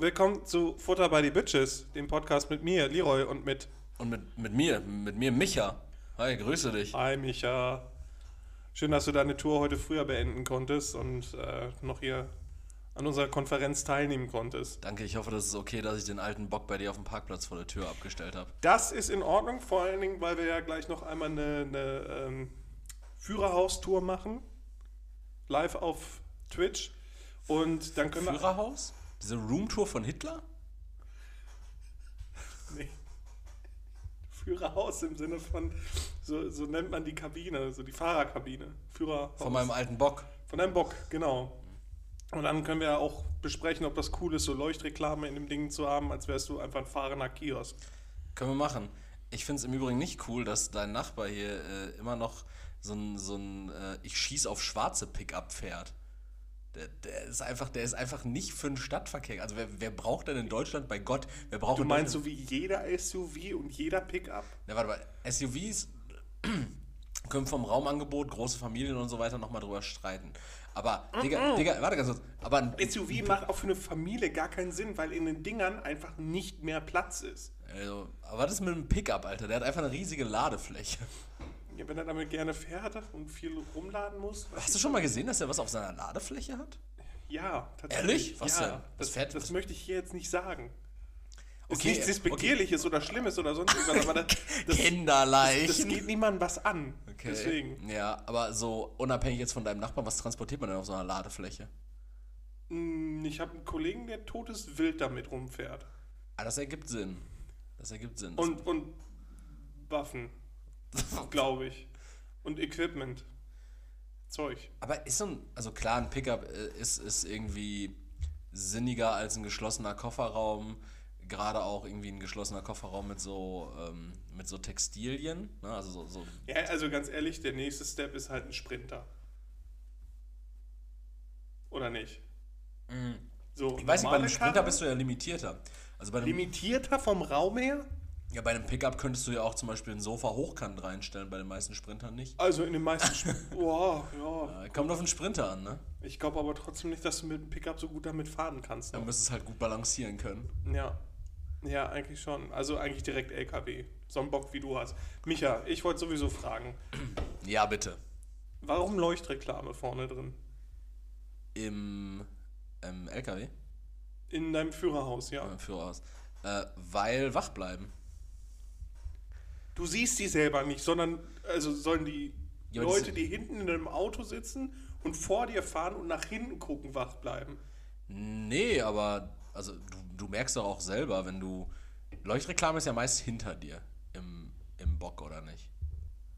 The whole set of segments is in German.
willkommen zu Futter by the Bitches, dem Podcast mit mir, Leroy, und mit Und mit, mit mir, mit mir Micha. Hi, grüße dich. Hi Micha. Schön, dass du deine Tour heute früher beenden konntest und äh, noch hier an unserer Konferenz teilnehmen konntest. Danke, ich hoffe, das ist okay, dass ich den alten Bock bei dir auf dem Parkplatz vor der Tür abgestellt habe. Das ist in Ordnung, vor allen Dingen, weil wir ja gleich noch einmal eine, eine ähm, Führerhaustour machen. Live auf Twitch. Und dann können wir. Führerhaus? Diese Roomtour von Hitler? Nee. Führerhaus im Sinne von, so, so nennt man die Kabine, so die Fahrerkabine. Führerhaus. Von meinem alten Bock. Von deinem Bock, genau. Und dann können wir ja auch besprechen, ob das cool ist, so Leuchtreklame in dem Ding zu haben, als wärst du einfach ein fahrender Kiosk. Können wir machen. Ich finde es im Übrigen nicht cool, dass dein Nachbar hier äh, immer noch so ein, so ein äh, Ich schieß auf schwarze Pickup fährt. Der, der, ist einfach, der ist einfach nicht für den Stadtverkehr. Also wer, wer braucht denn in Deutschland, bei Gott, wer braucht Du in meinst so wie jeder SUV und jeder Pickup? Na, warte mal, SUVs können vom Raumangebot, große Familien und so weiter nochmal drüber streiten. Aber, Digga, Digga, warte ganz kurz. Aber ein, SUV macht auch für eine Familie gar keinen Sinn, weil in den Dingern einfach nicht mehr Platz ist. also, aber was ist mit einem Pickup, Alter? Der hat einfach eine riesige Ladefläche. Ja, wenn er damit gerne fährt und viel rumladen muss. Hast du schon mal gesehen, dass er was auf seiner Ladefläche hat? Ja, tatsächlich. Ehrlich? Was ja, denn? Was Das, fährt- das was- möchte ich hier jetzt nicht sagen. Ist Okay, nichts Despektierliches oder Schlimmes oder sonst irgendwas, aber das, das, Kinderleicht. das geht niemandem was an. Okay. Deswegen. Ja, aber so unabhängig jetzt von deinem Nachbarn, was transportiert man denn auf so einer Ladefläche? Hm, Ich habe einen Kollegen, der totes Wild damit rumfährt. Ah, das ergibt Sinn. Das ergibt Sinn. Das- Und, und Waffen, glaube ich. Und Equipment. Zeug. Aber ist so ein, also klar, ein Pickup äh, ist, ist irgendwie sinniger als ein geschlossener Kofferraum. Gerade auch irgendwie ein geschlossener Kofferraum mit so, ähm, mit so Textilien. Ne? Also so, so Ja, also ganz ehrlich, der nächste Step ist halt ein Sprinter. Oder nicht? So, Mhm. ich weiß nicht, bei einem Sprinter Karre, bist du ja limitierter. Also bei limitierter vom Raum her. Ja, bei einem Pickup könntest du ja auch zum Beispiel ein Sofa hochkant reinstellen, bei den meisten Sprintern nicht. Also in den meisten. Sp Boah, ja. Kommt auf den Sprinter an, ne? Ich glaube aber trotzdem nicht, dass du mit dem Pickup so gut damit fahren kannst. Dann noch. müsstest du halt gut balancieren können. Ja. Ja, eigentlich schon. Also eigentlich direkt LKW. So ein Bock wie du hast. Micha, ich wollte sowieso fragen. Ja, bitte. Warum Leuchtreklame vorne drin? Im ähm, LKW, In deinem Führerhaus, ja. äh, Führerhaus. Äh, weil wach bleiben. Du siehst die selber nicht, sondern also sollen die Ja, Leute, die hinten in einem Auto sitzen und vor dir fahren und nach hinten gucken, wach bleiben. Nee, aber also du, du merkst doch auch selber, wenn du. Leuchtreklame ist ja meist hinter dir im, im Bock, oder nicht?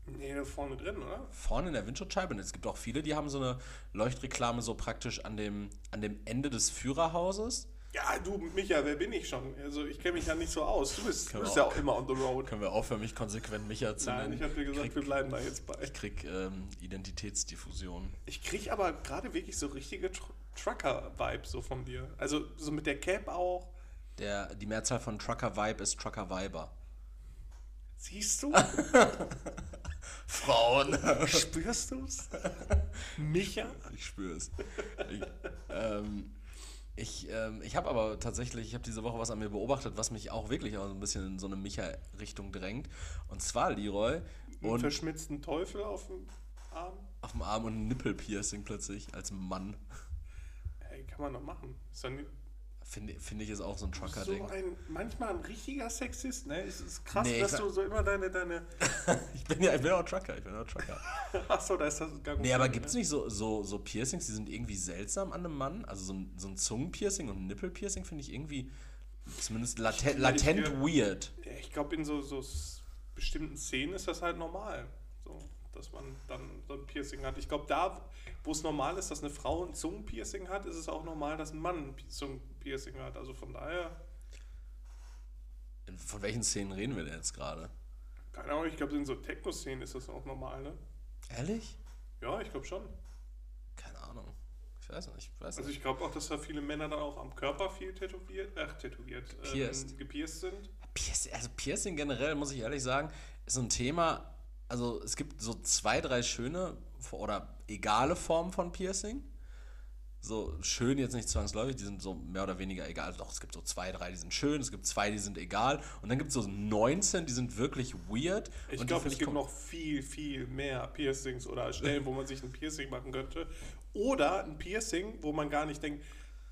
Nee, vorne drin, oder? Vorne in der Windschutzscheibe. Und es gibt auch viele, die haben so eine Leuchtreklame so praktisch an dem, an dem Ende des Führerhauses. Ja, du, Micha, wer bin ich schon? Also ich kenne mich ja nicht so aus. Du bist, du bist ja auch- immer on the road. Können wir aufhören, mich konsequent Micha zu Nein, nennen? ich habe dir gesagt, krieg, wir bleiben da jetzt bei. Ich krieg ähm, Identitätsdiffusion. Ich krieg aber gerade wirklich so richtige Tr Trucker-Vibe so von dir. Also so mit der Cap auch. Der, die Mehrzahl von Trucker Vibe ist Trucker Viber. Siehst du? Frauen! Spürst du's? Micha? Ich spüre es. Ich, ähm, ich, ähm, ich habe aber tatsächlich, ich habe diese Woche was an mir beobachtet, was mich auch wirklich auch so ein bisschen in so eine Micha-Richtung drängt. Und zwar Leroy Einen und verschmitzten Teufel auf dem Arm? auf dem Arm und ein Nippelpiercing plötzlich als Mann. Hey, kann man doch machen. Ist doch nicht Finde finde ich ist auch so ein so Trucker-Ding. ein, manchmal ein richtiger Sexist, ne? Es ist krass, Nee, dass du so immer deine, deine. Ich bin ja ich bin auch Trucker, ich bin auch Trucker. Achso, da ist das gar Nee, aber gibt es nicht so, so, so Piercings, die sind irgendwie seltsam an einem Mann? Also so ein, so ein Zungenpiercing und ein Nippelpiercing finde ich irgendwie zumindest latent, latent ich- weird. Ich glaube, in so, so bestimmten Szenen ist das halt normal. So, dass man dann so ein Piercing hat. Ich glaube, da, wo es normal ist, dass eine Frau ein Zungenpiercing hat, ist es auch normal, dass ein Mann ein Pi- Zungenpiercing hat. Also von daher, Von welchen Szenen reden wir denn jetzt gerade? keine Ahnung, ich glaube, in so Techno-Szenen ist das auch normal, ne? Ehrlich? Ja, ich glaube schon. Keine Ahnung. Ich weiß nicht. Ich weiß Also ich glaube auch, dass da viele Männer dann auch am Körper viel tätowiert, ach, tätowiert, Gepierst. ähm, gepierst sind. Piercing, also Piercing generell, muss ich ehrlich sagen, ist so ein Thema. Also es gibt so zwei, drei schöne oder egale Formen von Piercing. So schön jetzt nicht zwangsläufig, die sind so mehr oder weniger egal. Also doch, es gibt so zwei, drei, die sind schön, es gibt zwei, die sind egal. Und dann gibt es so 19, die sind wirklich weird. Ich glaube, es gibt noch viel, viel mehr Piercings oder Stellen, wo man sich ein Piercing machen könnte. Oder ein Piercing, wo man gar nicht denkt,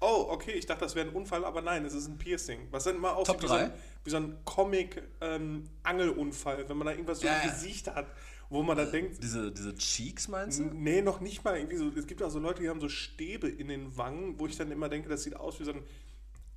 oh, okay, ich dachte, das wäre ein Unfall, aber nein, es ist ein Piercing. Was dann immer aussieht wie so, ein, wie so ein Comic-Angelunfall, wenn man da irgendwas so Ja, im. Gesicht hat, wo man dann denkt, Diese, diese Cheeks meinst du? Nee, noch nicht mal. Irgendwie so, es gibt auch so Leute, die haben so Stäbe in den Wangen, wo ich dann immer denke, das sieht aus wie so ein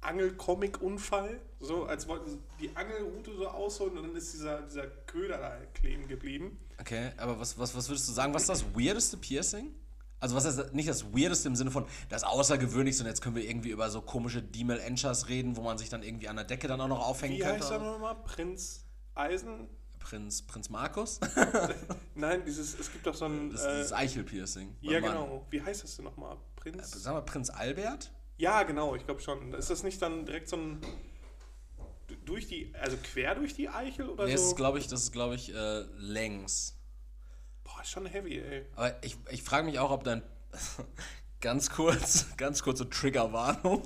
Angel-Comic-Unfall. So, als wollten sie die Angelrute so ausholen und dann ist dieser, dieser Köder da kleben geblieben. Okay, aber was, was, was würdest du sagen? Was ist das weirdeste Piercing? Also was ist nicht das weirdeste im Sinne von das Außergewöhnlichste und jetzt können wir irgendwie über so komische Demel Enchas reden, wo man sich dann irgendwie an der Decke dann auch noch aufhängen Wie heißt er könnte. nochmal? Prinz Eisen? Prinz, Prinz Markus? Nein, dieses, es gibt doch so ein. Das, äh, dieses Eichel-Piercing. ja, genau. Wie heißt das denn nochmal? Prinz? Sagen wir Prinz Albert? Ja, genau, ich glaube schon. Ist das nicht dann direkt so ein. Durch die, also quer durch die Eichel oder Nee, das so? ist, glaube ich, das ist, glaube ich, äh, längs. Boah, ist schon heavy, ey. Aber ich, ich frage mich auch, ob dein. ganz kurz, ganz kurze Triggerwarnung.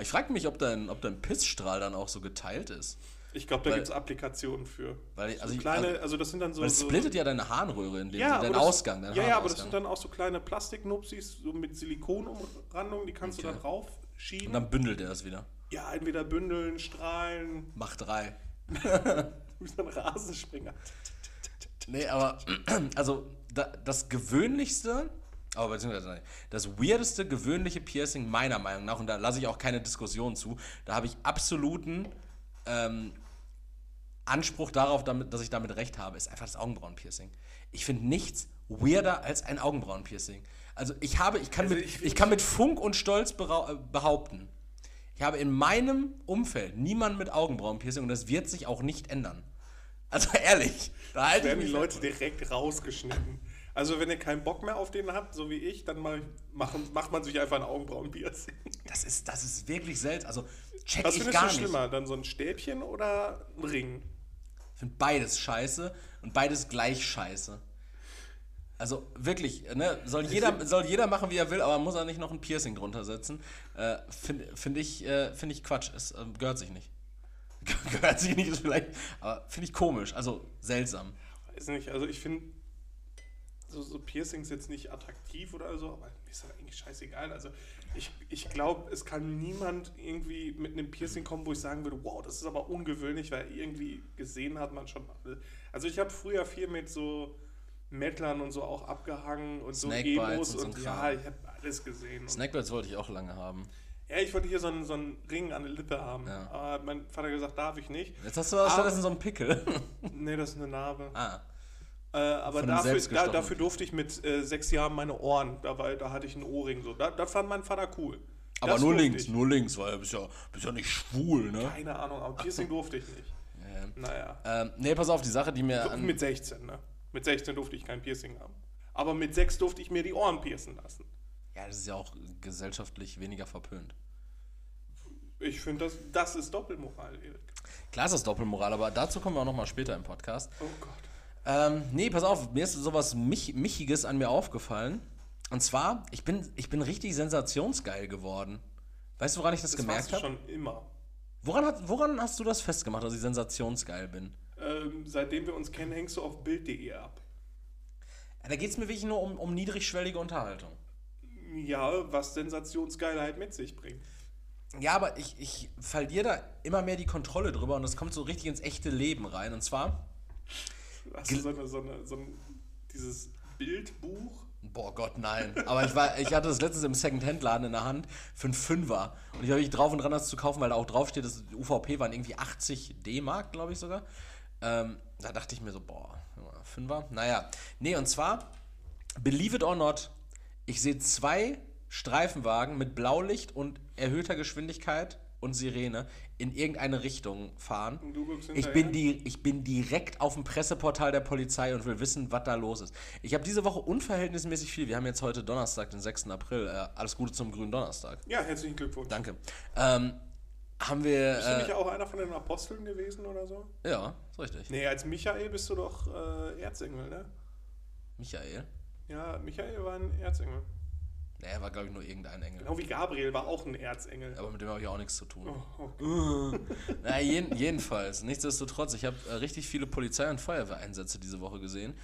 Ich frage mich, ob dein, ob dein Pissstrahl dann auch so geteilt ist. Ich glaube, da gibt es Applikationen für. Weil so also ich- kleine, also- also das sind dann so. Weil es so splittet ja deine Harnröhre in dem ja, dein Ausgang, dein Ja, ja, aber das sind dann auch so kleine Plastiknupsis so mit Silikonumrandung, die kannst du Okay. dann raufschieben. Und dann bündelt er das wieder. ja, entweder bündeln, strahlen, Mach drei. wie so ein Rasenspringer. Nee, aber also da, das gewöhnlichste, aber beziehungsweise nein, das weirdeste gewöhnliche Piercing meiner Meinung nach, und da lasse ich auch keine Diskussion zu, da habe ich absoluten ähm, Anspruch darauf, damit, dass ich damit recht habe, ist einfach das Augenbrauenpiercing. Ich finde nichts weirder als ein Augenbrauenpiercing. Also ich habe, ich kann, Also mit, ich ich, kann mit Funk und Stolz äh, behaupten, ich habe in meinem Umfeld niemanden mit Augenbrauenpiercing und das wird sich auch nicht ändern. Also ehrlich, da werden die Leute direkt rausgeschnitten. Also wenn ihr keinen Bock mehr auf den habt, so wie ich, dann mach, machen, macht man sich einfach ein Augenbrauenpiercing. Das ist, das ist wirklich seltsam. Also check Was ich findest gar du nicht. schlimmer? Dann so ein Stäbchen oder ein Ring? Ich finde beides scheiße und beides gleich scheiße. Also wirklich, ne, soll jeder, soll jeder machen, wie er will, aber muss er nicht noch ein Piercing drunter setzen. Äh, Finde find ich, äh, find ich Quatsch. Es äh, gehört sich nicht. gehört sich nicht, ist vielleicht, aber finde ich komisch, also seltsam. Weiß nicht, also ich finde so, so Piercings jetzt nicht attraktiv oder so, aber mir ist das eigentlich scheißegal. Also ich, ich glaube, es kann niemand irgendwie mit einem Piercing kommen, wo ich sagen würde, wow, das ist aber ungewöhnlich, weil irgendwie gesehen hat man schon. Also ich habe früher viel mit so Mettlern und so auch abgehangen und so Snakebites Emos und so und, ein ja, ich habe alles gesehen. Und, Snackbirds wollte ich auch lange haben. Ja, ich wollte hier so einen, so einen Ring an der Lippe haben, Ja. aber mein Vater hat gesagt, darf ich nicht. Jetzt hast du aber Aber- stattdessen so einen Pickel. Nee, das ist eine Narbe. ah. Äh, aber dafür, da, dafür durfte ich mit äh, sechs Jahren meine Ohren, da, war, da hatte ich einen Ohrring. So. Da, da fand mein Vater cool. Aber Das nur durfte links, ich. nur links, weil du bist ja, bist ja nicht schwul, ne? Keine Ahnung, aber Piercing durfte ich nicht. Ja. Naja. Ähm, nee, pass auf, die Sache, die mir an, Mit 16, ne? Mit 16 durfte ich kein Piercing haben. Aber mit 6 durfte ich mir die Ohren piercen lassen. Ja, das ist ja auch gesellschaftlich weniger verpönt. Ich finde, das, das ist Doppelmoral, Erik. Klar ist das Doppelmoral, aber dazu kommen wir auch nochmal später im Podcast. Oh Gott. Ähm, nee, pass auf, mir ist sowas Mich Michiges an mir aufgefallen. Und zwar, ich bin, ich bin richtig sensationsgeil geworden. Weißt du, woran ich das, Das gemerkt habe? schon immer. Woran, hat, woran hast du das festgemacht, dass ich sensationsgeil bin? Ähm, seitdem wir uns kennen, hängst du auf Bild.de ab. Da geht es mir wirklich nur um, um niedrigschwellige Unterhaltung. Ja, was Sensationsgeilheit mit sich bringt. Ja, aber ich, ich verliere da immer mehr die Kontrolle drüber und das kommt so richtig ins echte Leben rein. Und zwar, Hast du so, eine, so, eine, so ein, dieses Bildbuch? boah Gott, nein. Aber ich, war, ich hatte das letztens im Second-Hand-Laden in der Hand für einen Fünfer. Und ich habe mich drauf und dran, das zu kaufen, weil da auch draufsteht, das UVP waren irgendwie 80 D-Mark, glaube ich sogar. Ähm, da dachte ich mir so, boah, Fünfer? Naja. Nee, und zwar, believe it or not, ich sehe zwei Streifenwagen mit Blaulicht und erhöhter Geschwindigkeit und Sirene in irgendeine Richtung fahren. Ich bin, die, ich bin direkt auf dem Presseportal der Polizei und will wissen, was da los ist. Ich habe diese Woche unverhältnismäßig viel. Wir haben jetzt heute Donnerstag, den 6. April. Äh, alles Gute zum grünen Donnerstag. Ja, herzlichen Glückwunsch. Danke. Ähm, haben wir. Bist du nicht Äh, auch einer von den Aposteln gewesen oder so? ja, ist richtig. Nee, als Michael bist du doch äh, Erzengel, ne? Michael. Ja, Michael war ein Erzengel. Nee, er war, glaube ich, nur irgendein Engel. Genau wie Gabriel war auch ein Erzengel. Aber mit dem habe ich auch nichts zu tun. Oh, okay. Na, jeden, jedenfalls, nichtsdestotrotz, ich habe äh, richtig viele Polizei- und Feuerwehreinsätze diese Woche gesehen.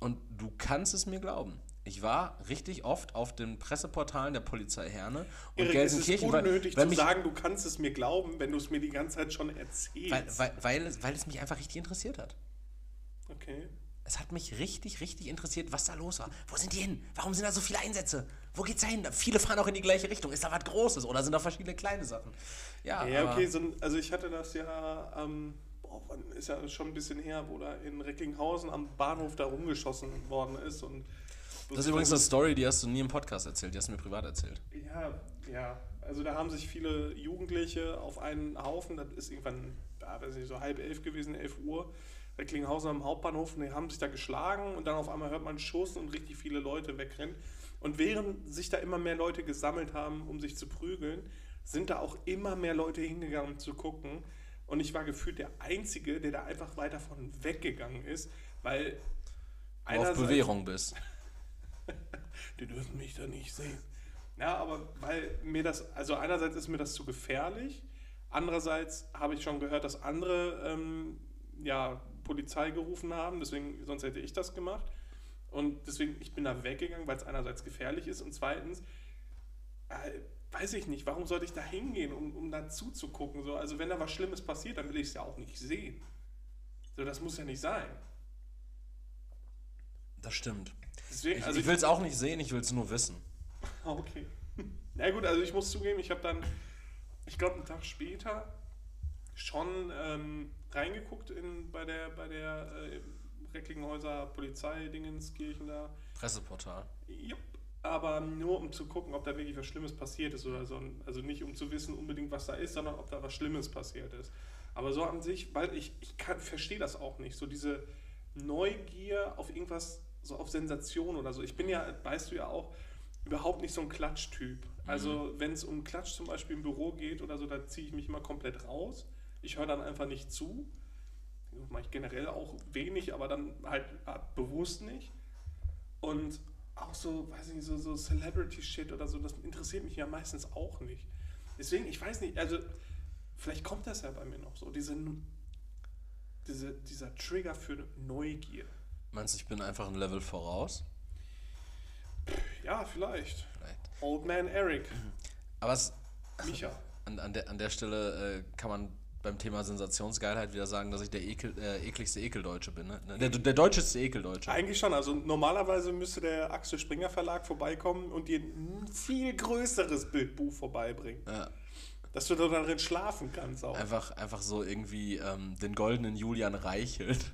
Und du kannst es mir glauben. Ich war richtig oft auf den Presseportalen der Polizei Herne und Erik, es ist Gelsenkirchen. weil- unnötig weil zu mich- sagen, du kannst es mir glauben, wenn du es mir die ganze Zeit schon erzählst. Weil, weil, weil, es, weil es mich einfach richtig interessiert hat. okay. Es hat mich richtig, richtig interessiert, was da los war. Wo sind die hin? Warum sind da so viele Einsätze? Wo geht's da hin? Viele fahren auch in die gleiche Richtung. Ist da was Großes oder sind da verschiedene kleine Sachen? Ja, Ja, okay, so, also ich hatte das ja, ähm, boah, ist ja schon ein bisschen her, wo da in Recklinghausen am Bahnhof da rumgeschossen worden ist. Und das ist übrigens eine Story, die hast du nie im Podcast erzählt, die hast du mir privat erzählt. Ja, ja. Also da haben sich viele Jugendliche auf einen Haufen, das ist irgendwann, ja, weiß nicht, so halb elf gewesen, elf Uhr, Recklinghausen am Hauptbahnhof, und die haben sich da geschlagen und dann auf einmal hört man Schuss und richtig viele Leute wegrennen. Und während sich da immer mehr Leute gesammelt haben, um sich zu prügeln, sind da auch immer mehr Leute hingegangen, um zu gucken. Und ich war gefühlt der Einzige, der da einfach weiter von weggegangen ist, weil Du auf Bewährung bist. die dürfen mich da nicht sehen. Ja, aber weil mir das, also einerseits ist mir das zu gefährlich, andererseits habe ich schon gehört, dass andere ähm, ja, Polizei gerufen haben, deswegen, sonst hätte ich das gemacht. Und deswegen, ich bin da weggegangen, weil es einerseits gefährlich ist und zweitens, äh, weiß ich nicht, warum sollte ich da hingehen, um, um da zuzugucken? So, also wenn da was Schlimmes passiert, dann will ich es ja auch nicht sehen. So, das muss ja nicht sein. Das stimmt. Deswegen, Ich, also ich will es auch nicht sehen, ich will es nur wissen. Okay. Na gut, also ich muss zugeben, ich habe dann, ich glaube, einen Tag später schon ähm, reingeguckt in, bei der, bei der äh, Recklinghäuser Polizei-Dingenskirchen da. Presseportal. Jupp. Aber nur um zu gucken, ob da wirklich was Schlimmes passiert ist oder so. Also nicht um zu wissen unbedingt, was da ist, sondern ob da was Schlimmes passiert ist. Aber so an sich, weil ich, ich kann- verstehe das auch nicht. So diese Neugier auf irgendwas, so auf Sensation oder so. Ich bin ja, weißt du ja auch, überhaupt nicht so ein Klatschtyp. Also wenn es um Klatsch zum Beispiel im Büro geht oder so, da ziehe ich mich immer komplett raus. Ich höre dann einfach nicht zu. Das mache ich generell auch wenig, aber dann halt äh, bewusst nicht. Und auch so, weiß ich nicht, so, so Celebrity-Shit oder so, das interessiert mich ja meistens auch nicht. Deswegen, ich weiß nicht, also vielleicht kommt das ja bei mir noch so, diese, diese, dieser Trigger für Neugier. Meinst du, ich bin einfach ein Level voraus? Ja, vielleicht. Vielleicht. Old Man Eric, Aber es, Micha. an, an, der, an der Stelle äh, kann man beim Thema Sensationsgeilheit wieder sagen, dass ich der Ekel, äh, ekligste Ekeldeutsche bin. Ne? Der, der deutscheste Ekeldeutsche. Eigentlich schon, also normalerweise müsste der Axel Springer Verlag vorbeikommen und dir ein viel größeres Bildbuch vorbeibringen. Ja. Dass du da darin schlafen kannst auch. Einfach, einfach so irgendwie ähm, den goldenen Julian Reichelt.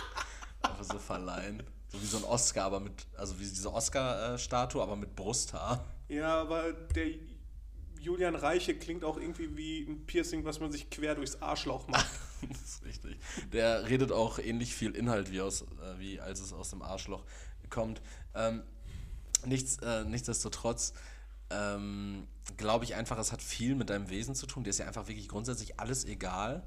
einfach so verleihen. So wie so ein Oscar, aber mit, also wie diese Oscar-Statue, aber mit Brusthaar. Ja, aber der Julian Reiche klingt auch irgendwie wie ein Piercing, was man sich quer durchs Arschloch macht. das ist richtig. Der redet auch ähnlich viel Inhalt, wie, aus, äh, wie als es aus dem Arschloch kommt. Ähm, nichts, äh, nichtsdestotrotz ähm, glaube ich einfach, es hat viel mit deinem Wesen zu tun. Dir ist ja einfach wirklich grundsätzlich alles egal.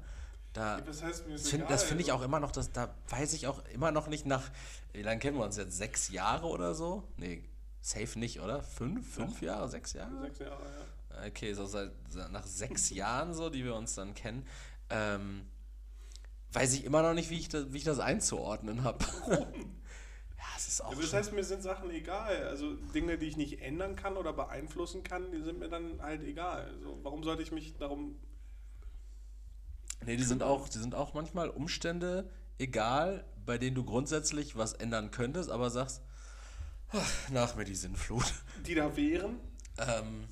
Da, Das heißt, das finde ich also. auch immer noch, dass, da weiß ich auch immer noch nicht nach, wie lange kennen wir uns jetzt? Sechs Jahre oder so? Nee, safe nicht, oder? Fünf? Fünf Jahre? Sechs Jahre? Sechs Jahre, ja. Okay, so seit nach sechs Jahren so, die wir uns dann kennen, ähm, weiß ich immer noch nicht, wie ich das, wie ich das einzuordnen habe. ja, es ist auch Aber das heißt, mir sind Sachen egal. Also Dinge, die ich nicht ändern kann oder beeinflussen kann, die sind mir dann halt egal. So, warum sollte ich mich darum. nee, die sind auch, die sind auch manchmal Umstände egal, bei denen du grundsätzlich was ändern könntest, aber sagst, "Ach, nach mir die Sinnflut. Die da wären? Ähm,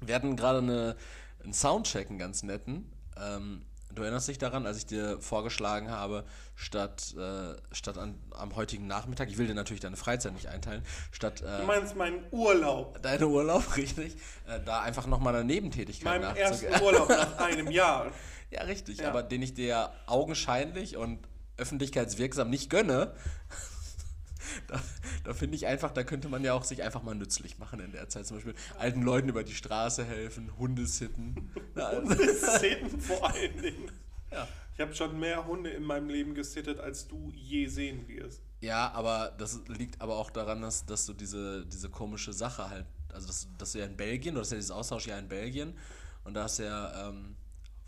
wir hatten gerade eine, einen Soundcheck, einen ganz netten. Ähm, du erinnerst dich daran, als ich dir vorgeschlagen habe, statt, äh, statt an, am heutigen Nachmittag, ich will dir natürlich deine Freizeit nicht einteilen, statt Du äh, meinst meinen Urlaub. deine Urlaub, richtig, äh, da einfach nochmal eine Nebentätigkeit Meinem ersten. Urlaub nach einem Jahr. Ja, richtig, Ja. aber den ich dir augenscheinlich und öffentlichkeitswirksam nicht gönne. Da, da finde ich einfach, da könnte man ja auch sich einfach mal nützlich machen in der Zeit. Zum Beispiel alten Leuten über die Straße helfen, Hunde sitten. Also- Szenen vor allen Dingen. ja. Ich habe schon mehr Hunde in meinem Leben gesittet, als du je sehen wirst. Ja, aber das liegt aber auch daran, dass, dass du diese, diese komische Sache halt, also dass, dass du ja in Belgien, du hast ja dieses Austauschjahr in Belgien und da hast du ja ähm,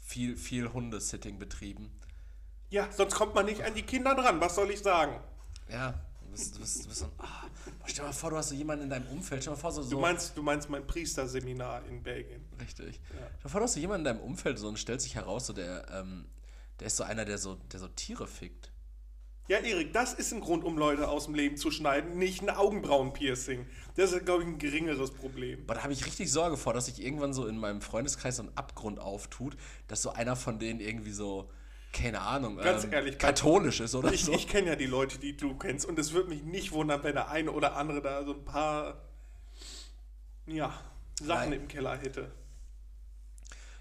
viel, viel Hundesitting betrieben. Ja, sonst kommt man nicht an die Kinder dran, was soll ich sagen? Ja, du bist, du bist, du bist so ein, ah, stell dir mal vor, du hast so jemanden in deinem Umfeld, stell dir mal vor, so, so Du meinst, du meinst mein Priesterseminar in Belgien. Richtig. Stell dir mal vor, du hast so jemanden in deinem Umfeld so und stellt sich heraus, so der, ähm, der ist so einer, der so, der so Tiere fickt. Ja, Erik, das ist ein Grund, um Leute aus dem Leben zu schneiden, nicht ein Augenbrauenpiercing. Das ist, glaube ich, ein geringeres Problem. Aber da habe ich richtig Sorge vor, dass sich irgendwann so in meinem Freundeskreis so ein Abgrund auftut, dass so einer von denen irgendwie so, keine Ahnung, Ganz ähm, ehrlich, katholisch ist oder Ich, so. ich kenne ja die Leute, die du kennst, und es würde mich nicht wundern, wenn der eine oder andere da so ein paar, ja, Sachen Nein. im Keller hätte.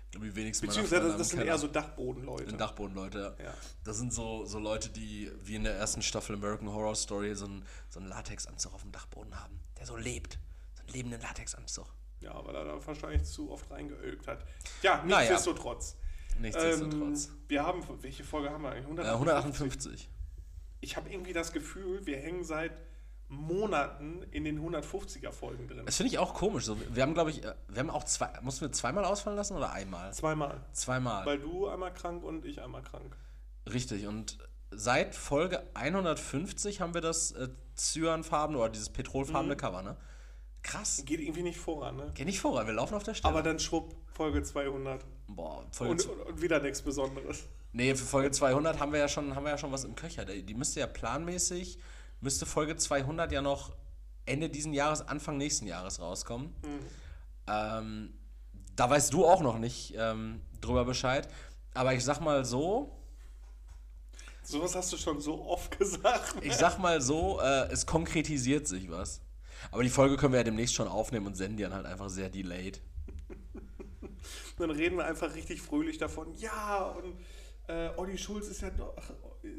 Ich glaube, die wenigsten Beziehungsweise, das haben sind Keller. eher so Dachbodenleute. Den Dachbodenleute, ja. Ja. Das sind so, so Leute, die wie in der ersten Staffel American Horror Story so einen, so einen Latexanzug auf dem Dachboden haben, der so lebt. So einen lebenden Latexanzug. Ja, weil er da wahrscheinlich zu oft reingeölt hat. Ja, nichtsdestotrotz. Nichtsdestotrotz. Ähm, wir haben, welche Folge haben wir eigentlich? äh, 158. Ich habe irgendwie das Gefühl, wir hängen seit Monaten in den 150er Folgen drin. Das finde ich auch komisch. So, wir haben, glaube ich, äh, wir haben auch zwei, mussten wir zweimal ausfallen lassen oder einmal? Zweimal. Zweimal. Weil du einmal krank und ich einmal krank. Richtig. Und seit Folge 150 haben wir das äh, cyanfarbene oder dieses petrolfarbene Mhm. Cover, ne? Krass. Geht irgendwie nicht voran, ne? Geh nicht voran, wir laufen auf der Stelle. Aber dann schwupp, Folge 200. Boah, Folge Und, und, wieder nichts Besonderes. Nee, für Folge 200 haben wir ja schon, haben wir ja schon was im Köcher. Die müsste ja planmäßig, müsste Folge 200 ja noch Ende diesen Jahres, Anfang nächsten Jahres rauskommen. Ähm, da weißt du auch noch nicht ähm, drüber Bescheid. Aber ich sag mal so, Sowas hast du schon so oft gesagt. ich sag mal so, äh, es konkretisiert sich was. Aber die Folge können wir ja demnächst schon aufnehmen und senden die dann halt einfach sehr delayed. Dann reden wir einfach richtig fröhlich davon. Ja, und äh, Olli Schulz ist ja, doch,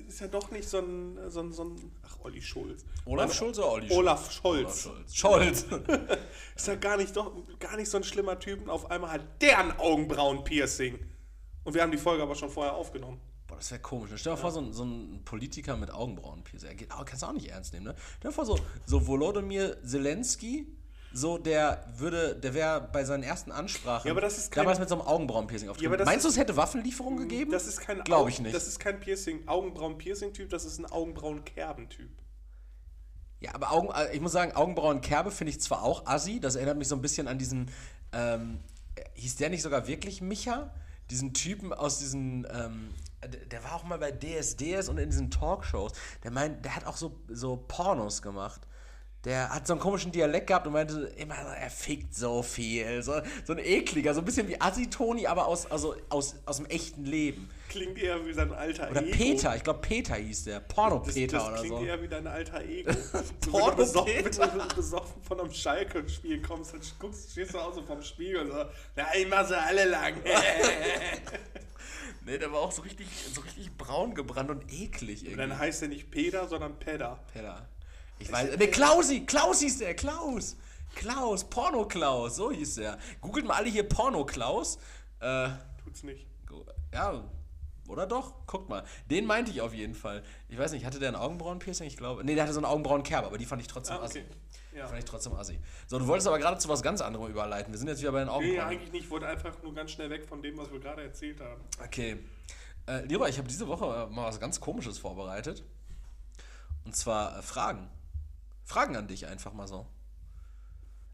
ist ja doch nicht so ein, so ein, so ein ach, Olli Schulz. Olaf Schulz oder Olli Schulz? Olaf Scholz. Olaf Scholz. Scholz. Ist ja gar nicht, doch, gar nicht so ein schlimmer Typ. Und auf einmal hat der ein Augenbrauen-Piercing. Und wir haben die Folge aber schon vorher aufgenommen. Boah, das wäre komisch. Stell dir mal vor, so ein, so ein Politiker mit Augenbrauenpiercing. Geht, auch- kannst du auch nicht ernst nehmen, ne? Stell dir vor, so, so Volodymyr Zelensky, so der würde, der wäre bei seinen ersten Ansprachen Ja, aber das ist kein- damals mit so einem Augenbrauenpiercing aber das Meinst du, es hätte Waffenlieferungen gegeben? Das ist kein Glaube Au- ich nicht. Das ist kein Piercing, Augenbrauen-Piercing-Typ, das ist ein Augenbrauen-Kerben-Typ. Ja, aber Augen, äh, ich muss sagen, Augenbrauenkerbe finde ich zwar auch assi, das erinnert mich so ein bisschen an diesen, ähm, äh, hieß der nicht sogar wirklich Micha? Diesen Typen aus diesen, ähm, äh, der- der war auch mal bei DSDS und in diesen Talkshows. Der meint, der hat auch so, so Pornos gemacht. Der hat so einen komischen Dialekt gehabt und meinte immer, er fickt so viel. So, so ein ekliger, so ein bisschen wie Assi-Toni, aber aus, also aus, aus dem echten Leben. Klingt eher wie sein alter Oder Ego. Peter, ich glaube Peter hieß der. Porno-Peter das oder klingt so. eher wie dein alter Ego. Du, Porno wenn, du besoffen, von einem Schalke-Spiel kommst, dann guckst, stehst du auch so vorm Spiegel und so, na, ich mach sie alle lang. Nee, der war auch so richtig, so richtig braun gebrannt und eklig Und irgendwie. dann heißt er nicht Peter, sondern Pedder. Peter. Ich weiß. Ne, Klausi! Klaus hieß der! Klaus! Klaus! Porno-Klaus! So hieß der. Googelt mal alle hier Porno-Klaus. Äh, Tut's nicht. ja. Oder doch? Guckt mal. Den meinte ich auf jeden Fall. Ich weiß nicht, hatte der ein Augenbrauenpiercing? Ich glaube. Nee, der hatte so eine Augenbrauenkerbe, aber die fand ich trotzdem Ah, assi. okay. Ja. Fand ich trotzdem assi. So, du wolltest aber gerade zu was ganz anderem überleiten. Wir sind jetzt wieder bei den Nee, Augenbrauen. eigentlich nicht. Ich wollte einfach nur ganz schnell weg von dem, was wir gerade erzählt haben. Okay. Äh, lieber, ich habe diese Woche mal was ganz Komisches vorbereitet. Und zwar äh, Fragen. Fragen an dich einfach mal so.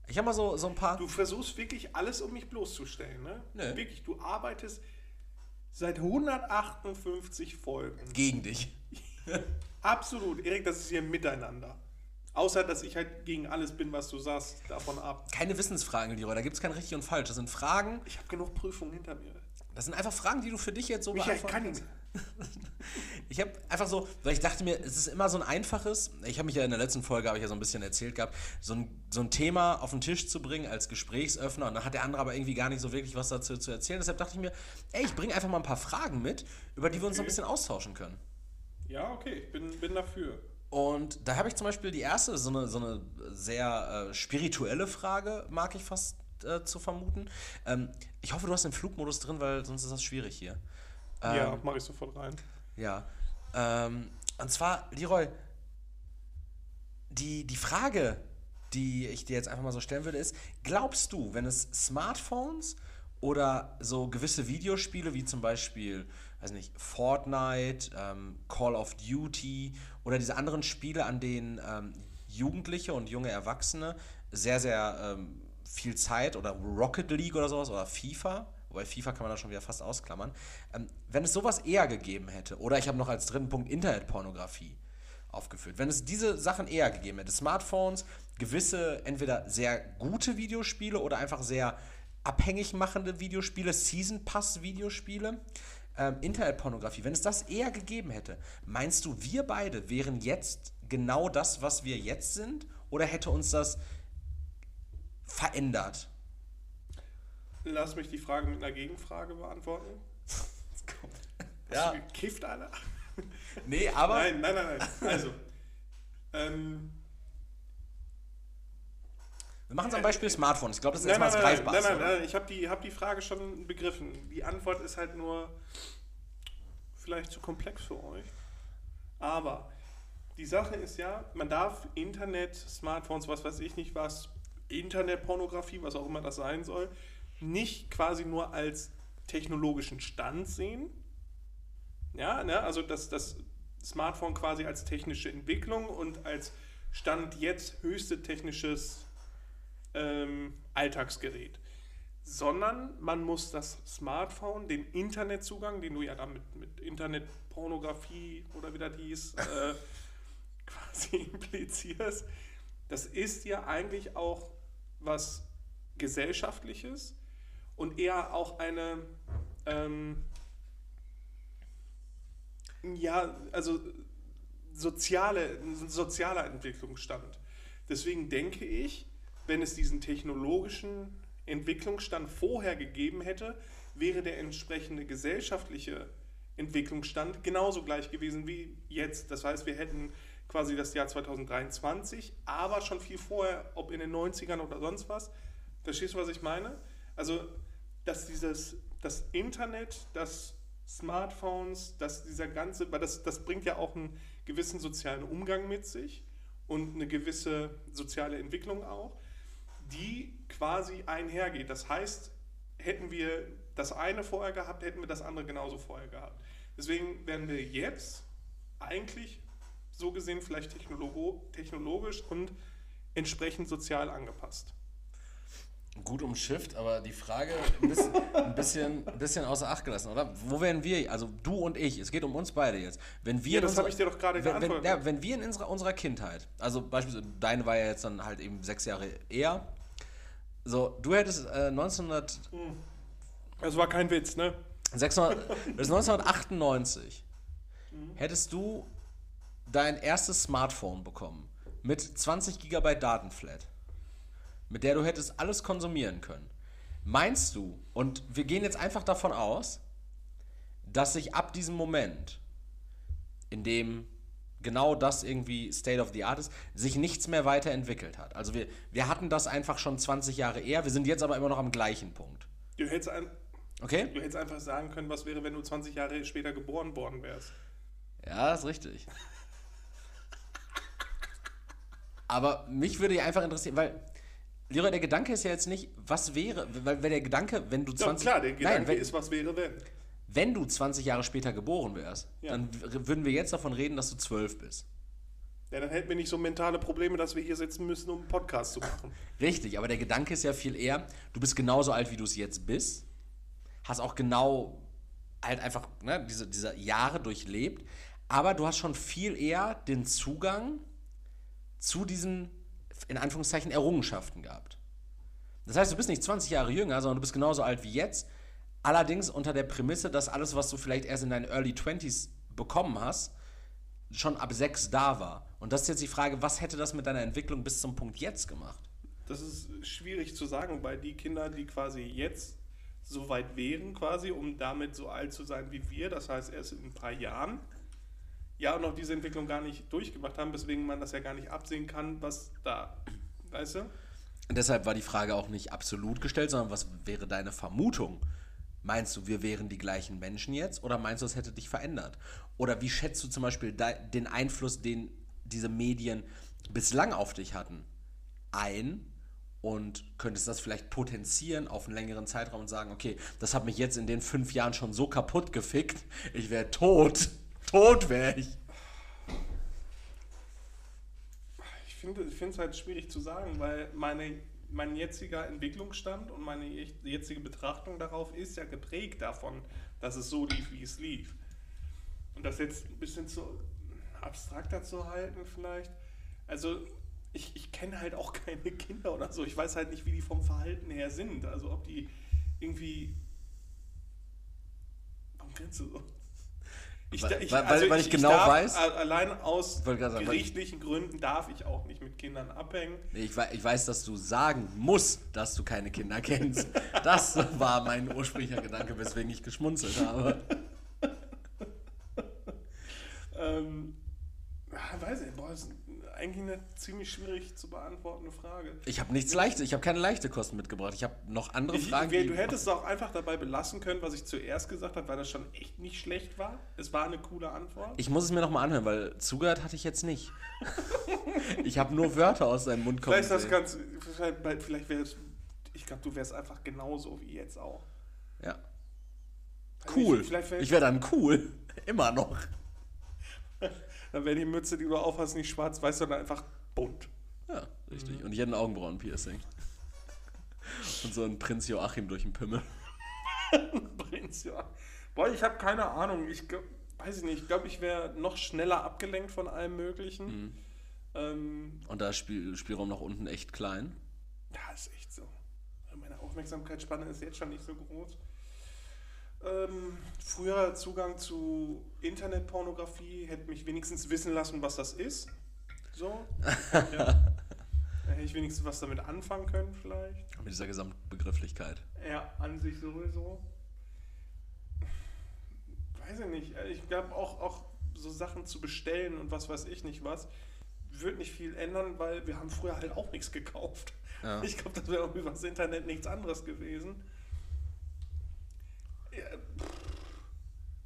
Ich habe mal so, so ein paar. Du versuchst wirklich alles, um mich bloßzustellen, ne? Nee. Wirklich, du arbeitest seit 158 Folgen. gegen dich. Absolut. Erik, das ist hier ein Miteinander. Außer, dass ich halt gegen alles bin, was du sagst, davon ab. Keine Wissensfragen, Leroy. Da gibt es kein richtig und falsch. Das sind Fragen. Ich habe genug Prüfungen hinter mir. Das sind einfach Fragen, die du für dich jetzt so Michael, ich beantworten kann kannst. Ich habe einfach so, weil ich dachte mir, es ist immer so ein einfaches, ich habe mich ja in der letzten Folge, habe ich ja so ein bisschen erzählt gehabt, so ein, so ein Thema auf den Tisch zu bringen als Gesprächsöffner und dann hat der andere aber irgendwie gar nicht so wirklich was dazu zu erzählen. Deshalb dachte ich mir, ey, ich bringe einfach mal ein paar Fragen mit, über die wir uns noch ein Okay. bisschen austauschen können. Ja, okay, ich bin, bin dafür. Und da habe ich zum Beispiel die erste, so eine, so eine sehr äh, spirituelle Frage, mag ich fast äh, zu vermuten. Ähm, ich hoffe, du hast den Flugmodus drin, weil sonst ist das schwierig hier. Ja, mache ich sofort rein. Ja. Ähm, und zwar, Leroy, die, die Frage, die ich dir jetzt einfach mal so stellen würde, ist, glaubst du, wenn es Smartphones oder so gewisse Videospiele wie zum Beispiel, weiß nicht, Fortnite, ähm, Call of Duty oder diese anderen Spiele, an denen ähm, Jugendliche und junge Erwachsene sehr, sehr ähm, viel Zeit oder Rocket League oder sowas oder FIFA, wobei FIFA kann man da schon wieder fast ausklammern, ähm, wenn es sowas eher gegeben hätte, oder ich habe noch als dritten Punkt Internetpornografie aufgeführt, wenn es diese Sachen eher gegeben hätte, Smartphones, gewisse entweder sehr gute Videospiele oder einfach sehr abhängig machende Videospiele, Season Pass Videospiele, ähm, Internetpornografie, wenn es das eher gegeben hätte, meinst du, wir beide wären jetzt genau das, was wir jetzt sind? Oder hätte uns das verändert? Lass mich die Frage mit einer Gegenfrage beantworten. Ja. Hast du gekifft, Alter? Nee, aber. Nein, nein, nein, nein. Also, ähm, Wir machen es am Beispiel Smartphone. Ich glaube, das ist nein, erstmal nein, das nein, nein, Greifbarste. nein, oder? nein, ich habe die, hab die Frage schon begriffen. Die Antwort ist halt nur vielleicht zu komplex für euch. Aber die Sache ist ja, man darf Internet, Smartphones, was weiß ich nicht was, Internetpornografie, was auch immer das sein soll, nicht quasi nur als technologischen Stand sehen. Ja, ne? also das, das Smartphone quasi als technische Entwicklung und als Stand jetzt höchste technisches ähm, Alltagsgerät. Sondern man muss das Smartphone, den Internetzugang, den du ja dann mit, mit Internetpornografie oder wie das hieß, äh, quasi implizierst, das ist ja eigentlich auch was Gesellschaftliches und eher auch eine, ähm, ja, also soziale, sozialer Entwicklungsstand. Deswegen denke ich, wenn es diesen technologischen Entwicklungsstand vorher gegeben hätte, wäre der entsprechende gesellschaftliche Entwicklungsstand genauso gleich gewesen wie jetzt. Das heißt, wir hätten quasi das Jahr 2023, aber schon viel vorher, ob in den 90ern oder sonst was. Verstehst du, was ich meine? Also, dass dieses, das Internet, das Smartphones, dass dieser ganze, weil das, das bringt ja auch einen gewissen sozialen Umgang mit sich und eine gewisse soziale Entwicklung auch, die quasi einhergeht. Das heißt, hätten wir das eine vorher gehabt, hätten wir das andere genauso vorher gehabt. Deswegen werden wir jetzt eigentlich so gesehen vielleicht technologisch und entsprechend sozial angepasst. Gut umschifft, aber die Frage ein bisschen, ein bisschen, ein bisschen außer Acht gelassen, oder? Wo wären wir, also du und ich, es geht um uns beide jetzt. Wenn wir Ja, das habe ich dir doch gerade wenn, wenn, ja, wenn wir in unserer, unserer Kindheit, also beispielsweise, deine war ja jetzt dann halt eben sechs Jahre eher, so, du hättest äh, 1900, Das war kein Witz, ne? 600, das ist 1998, hättest du dein erstes Smartphone bekommen mit 20 GB Datenflat, mit der du hättest alles konsumieren können. Meinst du, und wir gehen jetzt einfach davon aus, dass sich ab diesem Moment, in dem genau das irgendwie State of the Art ist, sich nichts mehr weiterentwickelt hat. Also wir, wir hatten das einfach schon 20 Jahre eher, wir sind jetzt aber immer noch am gleichen Punkt. Du hättest, ein, Okay? du hättest einfach sagen können, was wäre, wenn du 20 Jahre später geboren worden wärst. Ja, ist richtig. Aber mich würde ja einfach interessieren, weil, Leroy, der Gedanke ist ja jetzt nicht, was wäre, weil, weil der Gedanke, wenn du Ja, 20... klar, der Gedanke Nein, wenn, ist, was wäre, wenn. wenn du 20 Jahre später geboren wärst, Ja. dann würden wir jetzt davon reden, dass du 12 bist. Ja, dann hätten wir nicht so mentale Probleme, dass wir hier sitzen müssen, um einen Podcast zu machen. Richtig, aber der Gedanke ist ja viel eher, du bist genauso alt, wie du es jetzt bist, hast auch genau halt einfach ne, diese, diese Jahre durchlebt, aber du hast schon viel eher den Zugang zu diesen, in Anführungszeichen, Errungenschaften gehabt. Das heißt, du bist nicht 20 Jahre jünger, sondern du bist genauso alt wie jetzt, allerdings unter der Prämisse, dass alles, was du vielleicht erst in deinen Early 20s bekommen hast, schon ab 6 da war. Und das ist jetzt die Frage, was hätte das mit deiner Entwicklung bis zum Punkt jetzt gemacht? Das ist schwierig zu sagen, weil die Kinder, die quasi jetzt so weit wären, quasi, um damit so alt zu sein wie wir, das heißt erst in ein paar Jahren, ja auch noch diese Entwicklung gar nicht durchgemacht haben, weswegen man das ja gar nicht absehen kann, was da, weißt du? Deshalb war die Frage auch nicht absolut gestellt, sondern was wäre deine Vermutung, Meinst du, wir wären die gleichen Menschen jetzt oder meinst du, es hätte dich verändert? Oder wie schätzt du zum Beispiel den Einfluss, den diese Medien bislang auf dich hatten, ein? Und könntest das vielleicht potenzieren auf einen längeren Zeitraum und sagen, okay, das hat mich jetzt in den fünf Jahren schon so kaputt gefickt, ich wäre tot. Tot wäre ich. Ich finde es halt schwierig zu sagen, weil meine mein jetziger Entwicklungsstand und meine jetzige Betrachtung darauf ist ja geprägt davon, dass es so lief, wie es lief. Und das jetzt ein bisschen zu abstrakter zu halten vielleicht. Also ich, ich kenne halt auch keine Kinder oder so. Ich weiß halt nicht, wie die vom Verhalten her sind. Also ob die irgendwie... Warum kennst du so? Ich, ich, weil, also weil ich, ich genau darf, weiß. Allein aus sagen, gerichtlichen Gründen darf ich auch nicht mit Kindern abhängen. Ich, ich weiß, dass du sagen musst, dass du keine Kinder kennst. Das war mein ursprünglicher Gedanke, weswegen ich geschmunzelt habe. ähm, weiß ich, boah, ist eigentlich eine ziemlich schwierig zu beantwortende Frage. Ich habe nichts Leichtes, ich habe keine leichte Kosten mitgebracht. Ich habe noch andere ich, Fragen. Ich, du hättest es auch einfach dabei belassen können, was ich zuerst gesagt habe, weil das schon echt nicht schlecht war. Es war eine coole Antwort. Ich muss es mir nochmal anhören, weil zugehört hatte ich jetzt nicht. ich habe nur Wörter aus seinem Mund kommen. Vielleicht das ganz, vielleicht, vielleicht wäre ich glaube, du wärst einfach genauso wie jetzt auch. Ja. Cool. Ich, ich wäre dann cool. Immer noch. Dann wäre die Mütze, die du aufhast, nicht schwarz-weiß, sondern einfach bunt. Ja, richtig. Mhm. Und ich hätte ein Augenbrauenpiercing. Und so ein Prinz Joachim durch den Pimmel. Prinz Joachim. Boah, ich habe keine Ahnung. Ich weiß ich nicht. Ich glaube, ich wäre noch schneller abgelenkt von allem Möglichen. Mhm. Ähm, Und da ist Spiel, Spielraum nach unten echt klein. Ja, ist echt so. Meine Aufmerksamkeitsspanne ist jetzt schon nicht so groß. Ähm, früher Zugang zu Internetpornografie hätte mich wenigstens wissen lassen, was das ist. So. ja. Da hätte ich wenigstens was damit anfangen können, vielleicht. Mit dieser Gesamtbegrifflichkeit. Ja, an sich sowieso. Weiß ich nicht. Ich glaube auch, auch so Sachen zu bestellen und was weiß ich nicht was, wird nicht viel ändern, weil wir haben früher halt auch nichts gekauft. Ja. Ich glaube, das wäre über das Internet nichts anderes gewesen.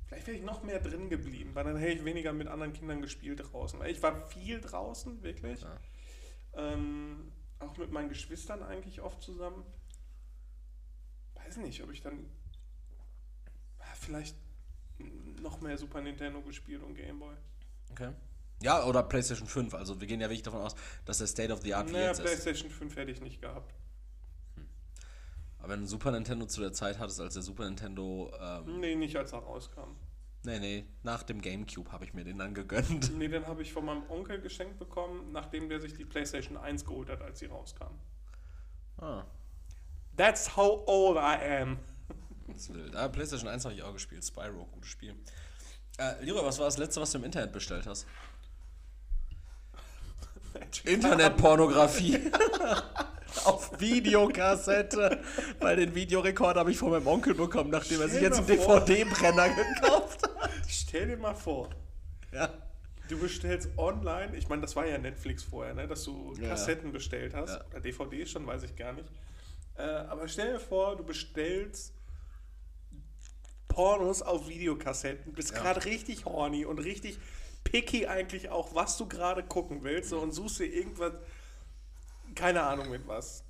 Vielleicht wäre ich noch mehr drin geblieben, weil dann hätte ich weniger mit anderen Kindern gespielt draußen. Ich war viel draußen, wirklich. Ja. Ähm, auch mit meinen Geschwistern eigentlich oft zusammen. Weiß nicht, ob ich dann vielleicht noch mehr Super Nintendo gespielt und Gameboy. Okay. Ja, oder PlayStation 5. Also wir gehen ja wirklich davon aus, dass der State of the Art naja, jetzt PlayStation 5 hätte ich nicht gehabt. Aber wenn du Super Nintendo zu der Zeit hattest, als der Super Nintendo. Ähm, nee, nicht als er rauskam. Nee, nee, nach dem Gamecube habe ich mir den dann gegönnt. Nee, den habe ich von meinem Onkel geschenkt bekommen, nachdem der sich die PlayStation 1 geholt hat, als sie rauskam. Ah. That's how old I am. Das ist wild. Ah, PlayStation 1 habe ich auch gespielt. Spyro, gutes Spiel. Äh, Leroy, was war das letzte, was du im Internet bestellt hast? Internetpornografie. auf Videokassette. Weil den Videorekorder habe ich von meinem Onkel bekommen, nachdem er sich jetzt einen DVD-Brenner gekauft hat. Stell dir mal vor. Ja. Du bestellst online, ich meine, das war ja Netflix vorher, ne, dass du ja. Kassetten bestellt hast. Ja. Oder DVDs schon, weiß ich gar nicht. Äh, aber stell dir vor, du bestellst Pornos auf Videokassetten, bist ja. gerade richtig horny und richtig picky eigentlich auch, was du gerade gucken willst so, und suchst dir irgendwas keine Ahnung mit was.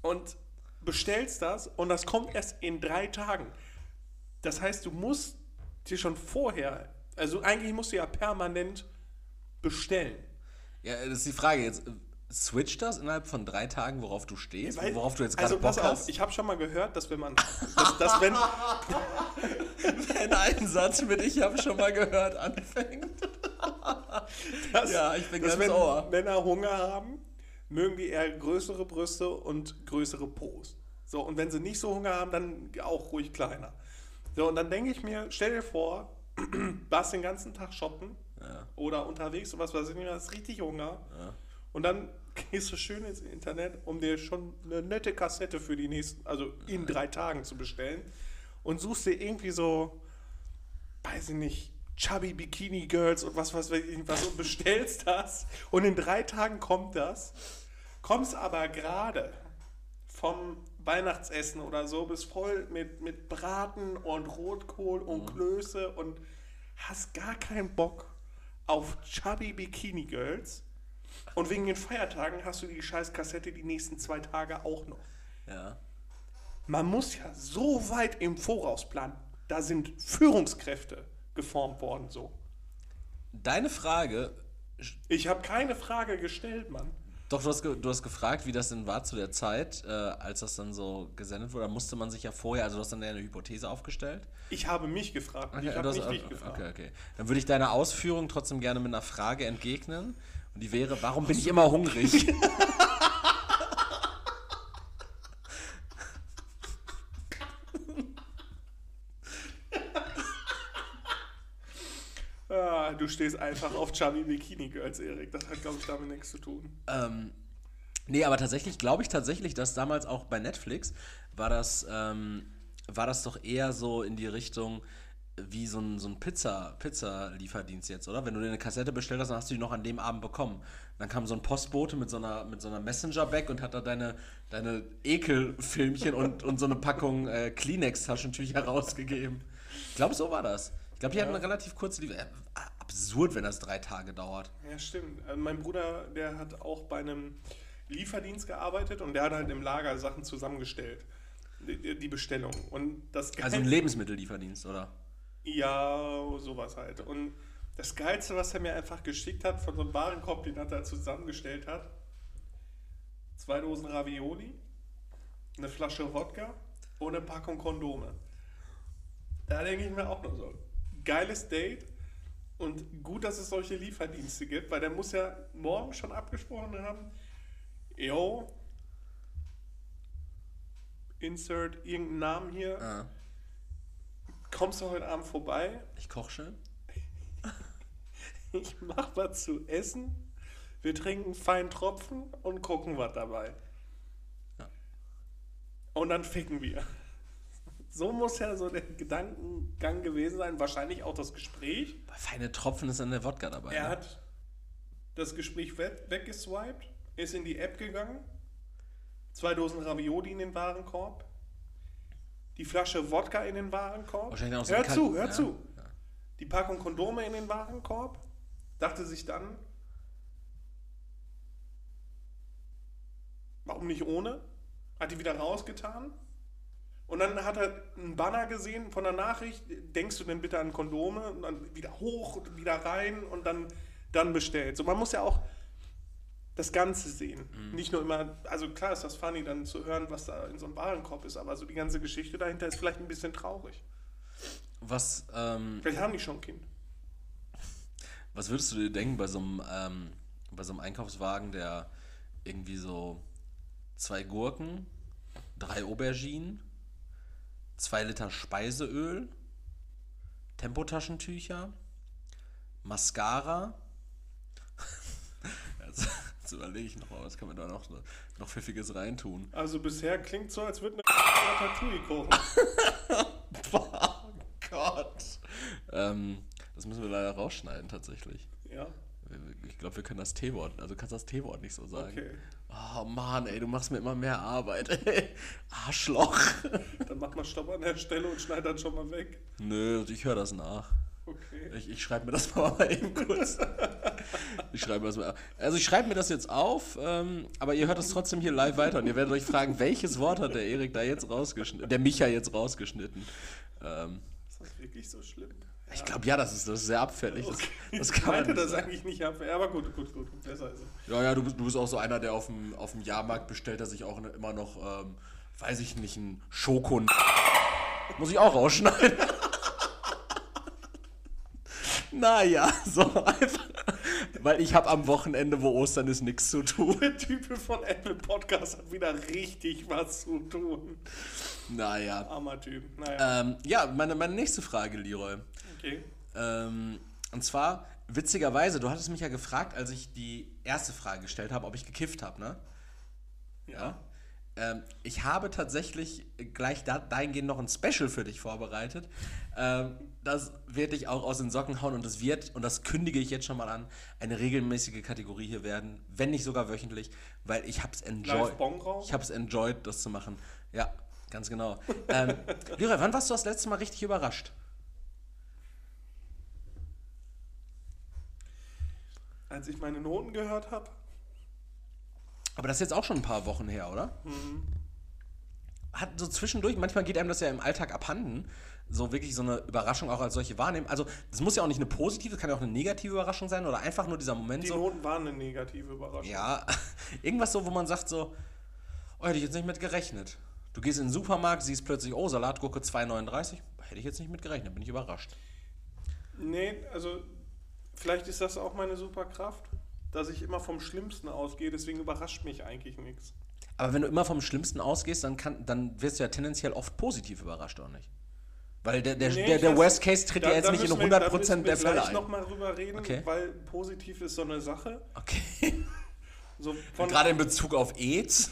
Und bestellst das und das kommt erst in drei Tagen. Das heißt, du musst dir schon vorher, also eigentlich musst du ja permanent bestellen. Ja, das ist die Frage jetzt. Switcht das innerhalb von drei Tagen, worauf du stehst? Weil, worauf du jetzt gerade also, pass hast? Auf, ich habe schon mal gehört, dass wenn man. Dass, dass wenn, wenn ein Satz mit Ich habe schon mal gehört anfängt. dass, ja, ich bin ganz wenn sauer. Männer Hunger haben, mögen die eher größere Brüste und größere Po's. So, und wenn sie nicht so Hunger haben, dann auch ruhig kleiner. So, und dann denke ich mir, stell dir vor, warst den ganzen Tag shoppen ja. oder unterwegs und was weiß ich nicht, hast richtig Hunger. Ja. Und dann gehst du schön ins Internet, um dir schon eine nette Kassette für die nächsten, also in drei Tagen zu bestellen und suchst dir irgendwie so, weiß ich nicht, Chubby Bikini Girls und was, was, was und bestellst das und in drei Tagen kommt das, kommst aber gerade vom Weihnachtsessen oder so, bist voll mit, mit Braten und Rotkohl und Klöße und hast gar keinen Bock auf Chubby Bikini Girls. Und wegen den Feiertagen hast du die scheiß Kassette die nächsten zwei Tage auch noch. Ja. Man muss ja so weit im Voraus planen. Da sind Führungskräfte geformt worden so. Deine Frage, Ich habe keine Frage gestellt, Mann. doch, du hast, du hast gefragt, wie das denn war zu der Zeit, äh, als das dann so gesendet wurde. Da musste man sich ja vorher, also du hast dann ja eine Hypothese aufgestellt. Ich habe mich gefragt. ich du habe hast- nicht okay, gefragt. okay, okay. Dann würde ich deine Ausführung trotzdem gerne mit einer Frage entgegnen. Und die wäre, warum bin ich immer hungrig? Du stehst einfach auf Chubby Bikini Girls, Erik. Das hat, glaube ich, damit nichts zu tun. Ähm, nee, aber tatsächlich glaube ich tatsächlich, dass damals auch bei Netflix war das, ähm, war das doch eher so in die Richtung wie so ein, so ein Pizza, Pizza-Lieferdienst jetzt, oder? Wenn du dir eine Kassette bestellt hast, dann hast du die noch an dem Abend bekommen. Dann kam so ein Postbote mit so einer, mit so einer Messenger-Bag und hat da deine, deine Ekelfilmchen und, und so eine Packung äh, Kleenex-Taschentücher rausgegeben. Ich glaube, so war das. Ich glaube, die hatten eine relativ kurze Liefer. Absurd, wenn das drei Tage dauert. Ja, stimmt. Äh, mein Bruder, der hat auch bei einem Lieferdienst gearbeitet und der hat halt im Lager Sachen zusammengestellt. Die, die Bestellung. Und das Also ein Lebensmittellieferdienst, oder? Ja, sowas halt. Und das Geilste, was er mir einfach geschickt hat, von so einem Warenkorb, den er da zusammengestellt hat, zwei Dosen Ravioli, eine Flasche Wodka und eine Packung Kondome. Da denke ich mir auch nur so, geiles Date und gut, dass es solche Lieferdienste gibt, weil der muss ja morgen schon abgesprochen haben, yo, insert irgendeinen Namen hier, Ah. kommst du heute Abend vorbei? Ich koche schön. Ich mach was zu essen, wir trinken feinen Tropfen und gucken was dabei. Ja. Und dann ficken wir. So muss ja so der Gedankengang gewesen sein, wahrscheinlich auch das Gespräch. Bei feine Tropfen ist dann der Wodka dabei. Er ne? hat das Gespräch we- weggeswiped, ist in die App gegangen, zwei Dosen Ravioli in den Warenkorb, die Flasche Wodka in den Warenkorb. Wahrscheinlich auch so hör zu, hör ja, zu. ja. Die Packung Kondome in den Warenkorb, dachte sich dann, warum nicht ohne? Hat die wieder rausgetan. Und dann hat er einen Banner gesehen von der Nachricht, denkst du denn bitte an Kondome? Und dann wieder hoch und wieder rein und dann, dann bestellt. So, man muss ja auch das Ganze sehen. Nicht nur immer, also klar ist das funny, dann zu hören, was da in so einem Warenkorb ist, aber so die ganze Geschichte dahinter ist vielleicht ein bisschen traurig. Was, ähm, Vielleicht haben die schon ein Kind. was würdest du dir denken bei so einem, ähm, bei so einem Einkaufswagen, der irgendwie so zwei Gurken, drei Auberginen, zwei Liter Speiseöl, Tempotaschentücher, Mascara. Jetzt, jetzt überlege ich noch mal, was kann man da noch, noch Pfiffiges reintun? Also bisher klingt so, als würde eine Ratatouille kochen. Oh Gott. Ähm, das müssen wir leider rausschneiden, tatsächlich. Ja, Ich glaube, wir können das T-Wort, also du kannst das T-Wort nicht so sagen. okay. Oh Mann, ey, du machst mir immer mehr Arbeit. ey. Arschloch. Dann mach mal Stopp an der Stelle und schneid dann schon mal weg. Nö, ich höre das nach. Okay. Ich, ich schreibe mir das mal eben kurz. Ich schreibe mir das mal. Also ich schreibe mir das jetzt auf, ähm, aber ihr hört es trotzdem hier live weiter und ihr werdet euch fragen, welches Wort hat der Erik da jetzt rausgeschnitten, der Micha jetzt rausgeschnitten. Ähm, Ist das wirklich so schlimm? Ich glaube, ja, das ist, das ist sehr abfällig. Das, Okay. das ich kann man meinte das sagen. eigentlich nicht ab. Aber gut, gut, gut. Besser ist es. Ja, ja, du bist, du bist auch so einer, der auf dem, auf dem Jahrmarkt bestellt, der sich auch ne- immer noch, ähm, weiß ich nicht, ein Schoko. Muss ich auch rausschneiden. naja, so einfach. Weil ich habe am Wochenende, wo Ostern ist, nichts zu tun. Der Typ von Apple Podcast hat wieder richtig was zu tun. Naja. Armer Typ. Naja, Ähm, ja, meine, meine nächste Frage, Leroy. Okay. Ähm, und zwar, witzigerweise, du hattest mich ja gefragt, als ich die erste Frage gestellt habe, ob ich gekifft habe, ne? Ja. Ähm, ich habe tatsächlich gleich da, dahingehend noch ein Special für dich vorbereitet. Ähm, das werde ich auch aus den Socken hauen und es wird, und das kündige ich jetzt schon mal an, eine regelmäßige Kategorie hier werden, wenn nicht sogar wöchentlich, weil ich habe es enjoyed. Ich habe es enjoyed, das zu machen. Ja, ganz genau. ähm, Lyra, wann warst du das letzte Mal richtig überrascht? Als ich meine Noten gehört habe. Aber das ist jetzt auch schon ein paar Wochen her, oder? Mhm. Hat so zwischendurch, manchmal geht einem das ja im Alltag abhanden, so wirklich so eine Überraschung auch als solche wahrnehmen. Also, das muss ja auch nicht eine positive, das kann ja auch eine negative Überraschung sein oder einfach nur dieser Moment Die so. Die Noten waren eine negative Überraschung. Ja, irgendwas so, wo man sagt so, oh, hätte ich jetzt nicht mit gerechnet. Du gehst in den Supermarkt, siehst plötzlich, oh, Salatgurke 2,39. Hätte ich jetzt nicht mit gerechnet, bin ich überrascht. Nee, also vielleicht ist das auch meine Superkraft dass ich immer vom Schlimmsten ausgehe, deswegen überrascht mich eigentlich nichts. Aber wenn du immer vom Schlimmsten ausgehst, dann, kann, dann wirst du ja tendenziell oft positiv überrascht, oder nicht? Weil der, der, nee, der, der Worst Case tritt da, ja jetzt nicht in 100% wir, der Fälle ein. Ich nochmal drüber reden, okay. weil positiv ist so eine Sache. Okay. So Gerade in Bezug auf AIDS.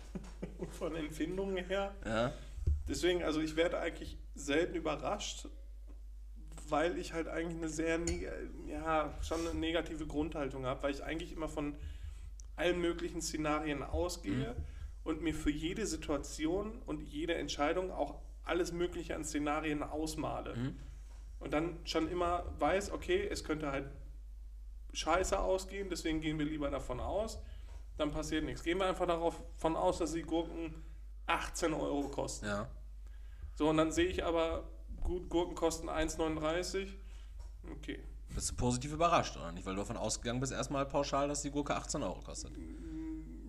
von Empfindungen her. Ja. Deswegen, also ich werde eigentlich selten überrascht, weil ich halt eigentlich eine sehr, ja, schon eine negative Grundhaltung habe, weil ich eigentlich immer von allen möglichen Szenarien ausgehe mhm. und mir für jede Situation und jede Entscheidung auch alles Mögliche an Szenarien ausmale. Mhm. Und dann schon immer weiß, okay, es könnte halt scheiße ausgehen, deswegen gehen wir lieber davon aus, dann passiert nichts. Gehen wir einfach davon aus, dass die Gurken 18 Euro kosten. Ja. So, und dann sehe ich aber gut, Gurken kosten 1,39. Okay. Bist du positiv überrascht, oder nicht? Weil du davon ausgegangen bist, erstmal pauschal, dass die Gurke 18 Euro kostet.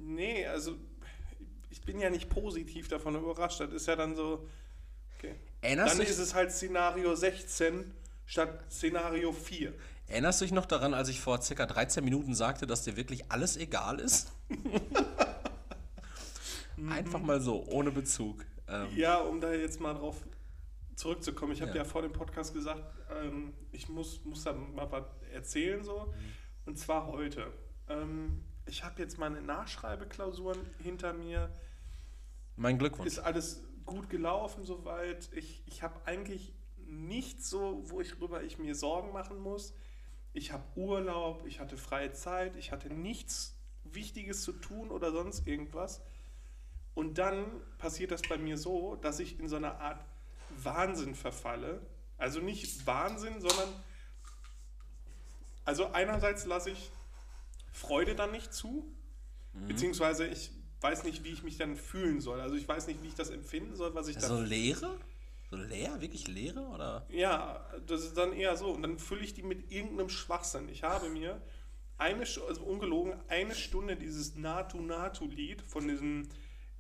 Nee, also ich bin ja nicht positiv davon überrascht. Das ist ja dann so. Okay. Erinnerst dann ist es halt Szenario 16 statt Szenario 4. Erinnerst du dich noch daran, als ich vor circa 13 Minuten sagte, dass dir wirklich alles egal ist? Einfach mal so, ohne Bezug. Ähm, ja, um da jetzt mal drauf zurückzukommen, ich habe ja. ja. vor dem Podcast gesagt, ähm, ich muss, muss da mal was erzählen so. Und zwar heute. Ähm, ich habe jetzt meine Nachschreibeklausuren hinter mir. Mein Glückwunsch. Ist alles gut gelaufen soweit. Ich, ich habe eigentlich nichts so, wo ich worüber ich mir Sorgen machen muss. Ich habe Urlaub, ich hatte freie Zeit, ich hatte nichts Wichtiges zu tun oder sonst irgendwas. Und dann passiert das bei mir so, dass ich in so einer Art Wahnsinn verfalle. Also nicht Wahnsinn, sondern also einerseits lasse ich Freude dann nicht zu, mhm. beziehungsweise ich weiß nicht, wie ich mich dann fühlen soll. Also ich weiß nicht, wie ich das empfinden soll, was ich also dann... So Leere? So leer? Wirklich Leere? Oder? Ja, das ist dann eher so. Und dann fülle ich die mit irgendeinem Schwachsinn. Ich habe mir eine, also ungelogen, eine Stunde dieses Natu-Natu-Lied von diesem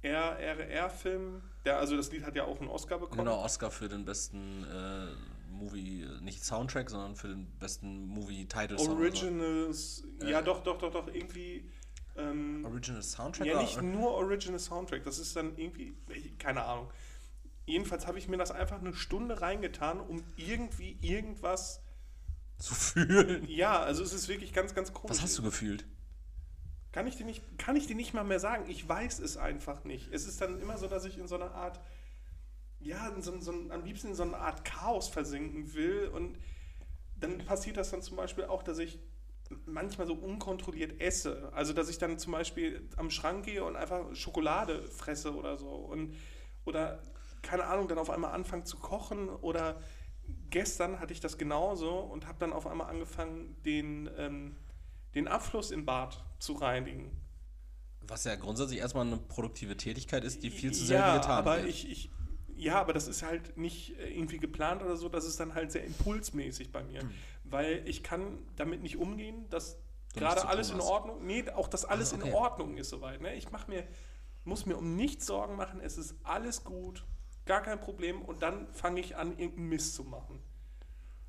RRR-Film, der, also das Lied hat ja auch einen Oscar bekommen. Genau, Oscar für den besten äh, Movie, nicht Soundtrack, sondern für den besten Movie-Title-Song. Originals, ja äh, doch, doch, doch, doch, irgendwie. Ähm, Original Soundtrack? Ja, nicht nur Original Soundtrack, das ist dann irgendwie, keine Ahnung. Jedenfalls habe ich mir das einfach eine Stunde reingetan, um irgendwie irgendwas zu fühlen. Ja, also es ist wirklich ganz, ganz komisch. Was hast du gefühlt? Kann ich, dir nicht, kann ich dir nicht mal mehr sagen. Ich weiß es einfach nicht. Es ist dann immer so, dass ich in so einer Art, ja, so, so, am liebsten in so eine Art Chaos versinken will. Und dann passiert das dann zum Beispiel auch, dass ich manchmal so unkontrolliert esse. Also, dass ich dann zum Beispiel am Schrank gehe und einfach Schokolade fresse oder so. Und, oder, keine Ahnung, dann auf einmal anfange zu kochen. Oder gestern hatte ich das genauso und habe dann auf einmal angefangen, den. Ähm, den Abfluss im Bad zu reinigen. Was ja grundsätzlich erstmal eine produktive Tätigkeit ist, die viel zu selten ja, getan aber wird. Ich, ich, ja, aber das ist halt nicht äh, irgendwie geplant oder so, das ist dann halt sehr impulsmäßig bei mir. Hm. Weil ich kann damit nicht umgehen, dass gerade alles in Ordnung, nee, auch dass alles also, okay. in Ordnung ist soweit. Ne? Ich mach mir, muss mir um nichts Sorgen machen, es ist alles gut, gar kein Problem und dann fange ich an, irgendeinen Mist zu machen.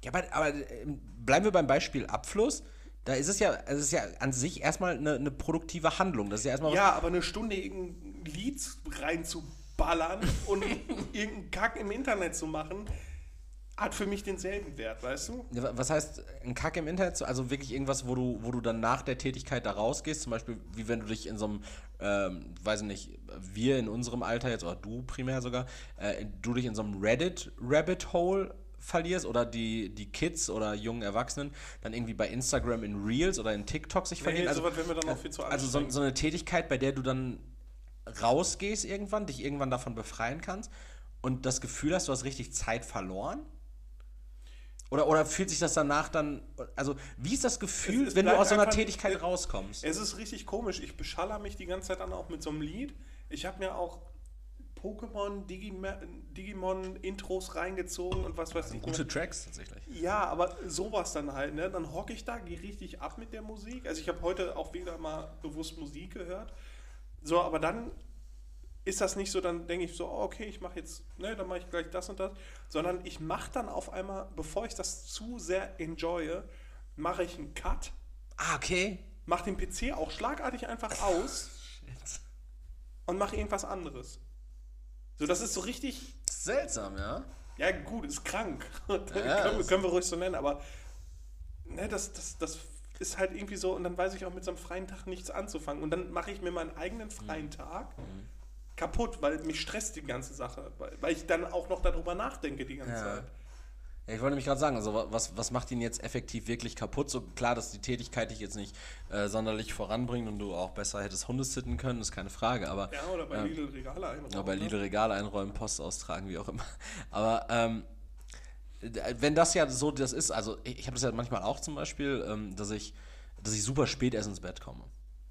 Ja, aber, aber ähm, bleiben wir beim Beispiel Abfluss. Da ist es ja, es ist ja an sich erstmal eine, eine produktive Handlung. Das ist ja erstmal. Ja, aber eine Stunde irgendein Lied reinzuballern und irgendeinen Kack im Internet zu machen, hat für mich denselben Wert, weißt du? Was heißt ein Kack im Internet? Also wirklich irgendwas, wo du, wo du dann nach der Tätigkeit da rausgehst, zum Beispiel wie wenn du dich in so einem, ähm, weiß ich nicht, wir in unserem Alter jetzt, oder du primär sogar, äh, du dich in so einem Reddit-Rabbit-Hole verlierst oder die, die Kids oder jungen Erwachsenen dann irgendwie bei Instagram in Reels oder in TikTok sich verlieren. Nee, dann auch viel zu Also so, so eine Tätigkeit, bei der du dann rausgehst irgendwann, dich irgendwann davon befreien kannst und das Gefühl hast, du hast richtig Zeit verloren? Oder, oder fühlt sich das danach dann, also wie ist das Gefühl, Es- es wenn du aus so einer Tätigkeit es- rauskommst? Es ist richtig komisch. Ich beschaller mich die ganze Zeit dann auch mit so einem Lied. Ich habe mir auch Pokémon, Digimon-Intros reingezogen und was weiß ich. Gute Tracks tatsächlich. Ja, aber sowas dann halt, ne? Dann hocke ich da, gehe richtig ab mit der Musik. Also ich habe heute auch wieder mal bewusst Musik gehört. So, aber dann ist das nicht so, dann denke ich so, oh, okay, ich mache jetzt, ne, dann mache ich gleich das und das, sondern ich mache dann auf einmal, bevor ich das zu sehr enjoye, mache ich einen Cut, Ah, okay. mache den PC auch schlagartig einfach aus Shit. und mache irgendwas anderes. So, das ist so richtig, Seltsam, ja? ja gut, ist krank. Ja, können, können wir ruhig so nennen, aber ne, das, das, das ist halt irgendwie so, und dann weiß ich auch mit so einem freien Tag nichts anzufangen. Und dann mache ich mir meinen eigenen freien Mhm. Tag kaputt, weil mich stresst die ganze Sache, weil, weil ich dann auch noch darüber nachdenke die ganze Ja. Zeit. Ja, ich wollte mich gerade sagen, also wa- was, was macht ihn jetzt effektiv wirklich kaputt? So klar, dass die Tätigkeit dich jetzt nicht äh, sonderlich voranbringt und du auch besser hättest Hunde sitten können, ist keine Frage, aber Ja, oder bei Ja. Lidl Regale einräumen. Bei ne? Lidl Regale einräumen, Post austragen, wie auch immer. Aber ähm, wenn das ja so das ist, also ich, ich habe das ja manchmal auch zum Beispiel, ähm, dass ich, dass ich super spät erst ins Bett komme.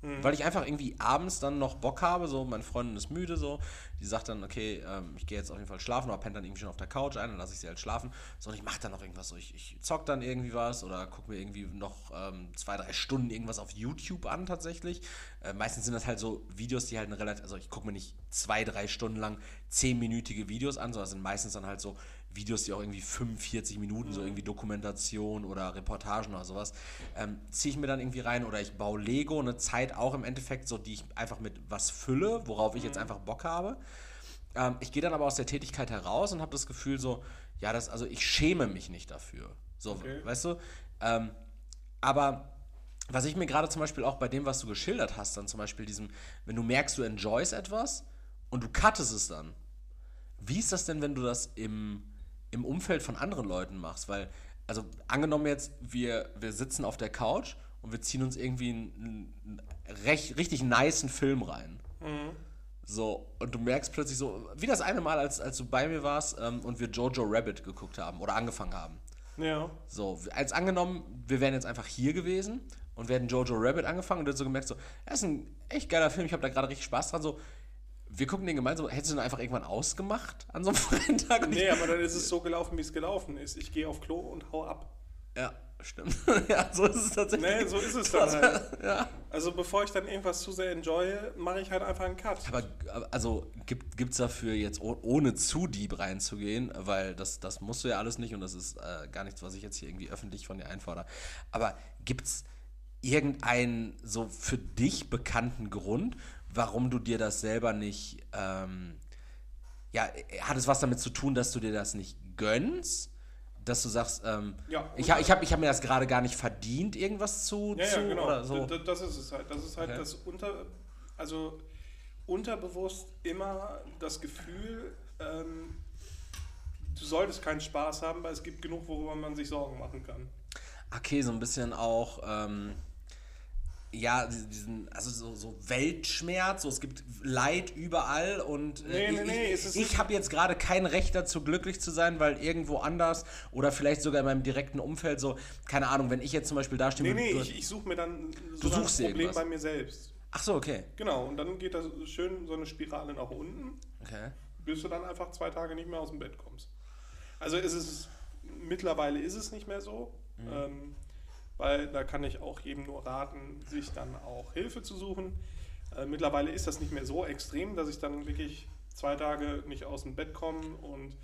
Weil ich einfach irgendwie abends dann noch Bock habe, so meine Freundin ist müde, so, die sagt dann, okay, ähm, ich gehe jetzt auf jeden Fall schlafen, aber pennt dann irgendwie schon auf der Couch ein, dann lasse ich sie halt schlafen. So, und ich mache dann noch irgendwas, so, ich, ich zock dann irgendwie was oder gucke mir irgendwie noch ähm, zwei, drei Stunden irgendwas auf YouTube an tatsächlich. Äh, meistens sind das halt so Videos, die halt relativ, also ich gucke mir nicht zwei, drei Stunden lang zehnminütige Videos an, sondern sind meistens dann halt so Videos, die auch irgendwie 45 Minuten, so irgendwie Dokumentation oder Reportagen oder sowas, ähm, ziehe ich mir dann irgendwie rein oder ich baue Lego, eine Zeit auch im Endeffekt, so die ich einfach mit was fülle, worauf ich jetzt einfach Bock habe. Ähm, ich gehe dann aber aus der Tätigkeit heraus und habe das Gefühl so, ja, das, also ich schäme mich nicht dafür. So, Okay. weißt du? Ähm, aber was ich mir gerade zum Beispiel auch bei dem, was du geschildert hast, dann zum Beispiel diesem, wenn du merkst, du enjoyst etwas und du cuttest es dann. Wie ist das denn, wenn du das im, im Umfeld von anderen Leuten machst? Weil, also angenommen jetzt, wir, wir sitzen auf der Couch und wir ziehen uns irgendwie einen, einen recht, richtig niceen Film rein. So, und du merkst plötzlich so, wie das eine Mal, als, als du bei mir warst ähm, und wir Jojo Rabbit geguckt haben oder angefangen haben. Ja. So, als angenommen, wir wären jetzt einfach hier gewesen und hätten Jojo Rabbit angefangen und du hättest so gemerkt, so, das ist ein echt geiler Film, ich habe da gerade richtig Spaß dran. So, wir gucken den gemeinsam, hättest du den einfach irgendwann ausgemacht an so einem freien Tag? Nee, aber dann ist es so gelaufen, wie es gelaufen ist. Ich gehe auf Klo und hau ab. ja, stimmt. ja, so ist es tatsächlich. Nee, so ist es dann Krass, halt. Ja. Also bevor ich dann irgendwas zu sehr enjoye, mache ich halt einfach einen Cut. Aber also gibt es dafür jetzt oh- ohne zu deep reinzugehen, weil das, das musst du ja alles nicht und das ist äh, gar nichts, was ich jetzt hier irgendwie öffentlich von dir einfordere. Aber gibt es irgendeinen so für dich bekannten Grund, warum du dir das selber nicht, ähm, ja, hat es was damit zu tun, dass du dir das nicht gönnst? Dass du sagst, ähm, Ja, ich, ich habe ich hab mir das gerade gar nicht verdient, irgendwas zu, Ja, zu ja, genau. oder so. Das ist es halt. Das ist halt Okay. das unter, also unterbewusst immer das Gefühl, ähm, du solltest keinen Spaß haben, weil es gibt genug, worüber man sich Sorgen machen kann. Okay, so ein bisschen auch, ähm, ja, diesen, also so, so Weltschmerz, so es gibt Leid überall und äh, Nee, nee, nee, ich, habe jetzt gerade kein Recht dazu, glücklich zu sein, weil irgendwo anders oder vielleicht sogar in meinem direkten Umfeld so, keine Ahnung, wenn ich jetzt zum Beispiel da stehe Nee, nee, ich, ich suche mir dann Du so ein Problem irgendwas. bei mir selbst. Ach so, okay. Genau, und dann geht das schön so eine Spirale nach unten, okay. bis du dann einfach zwei Tage nicht mehr aus dem Bett kommst. Also ist es, mittlerweile ist es nicht mehr so, Mhm. ähm, weil da kann ich auch jedem nur raten, sich dann auch Hilfe zu suchen. Äh, mittlerweile ist das nicht mehr so extrem, dass ich dann wirklich zwei Tage nicht aus dem Bett komme und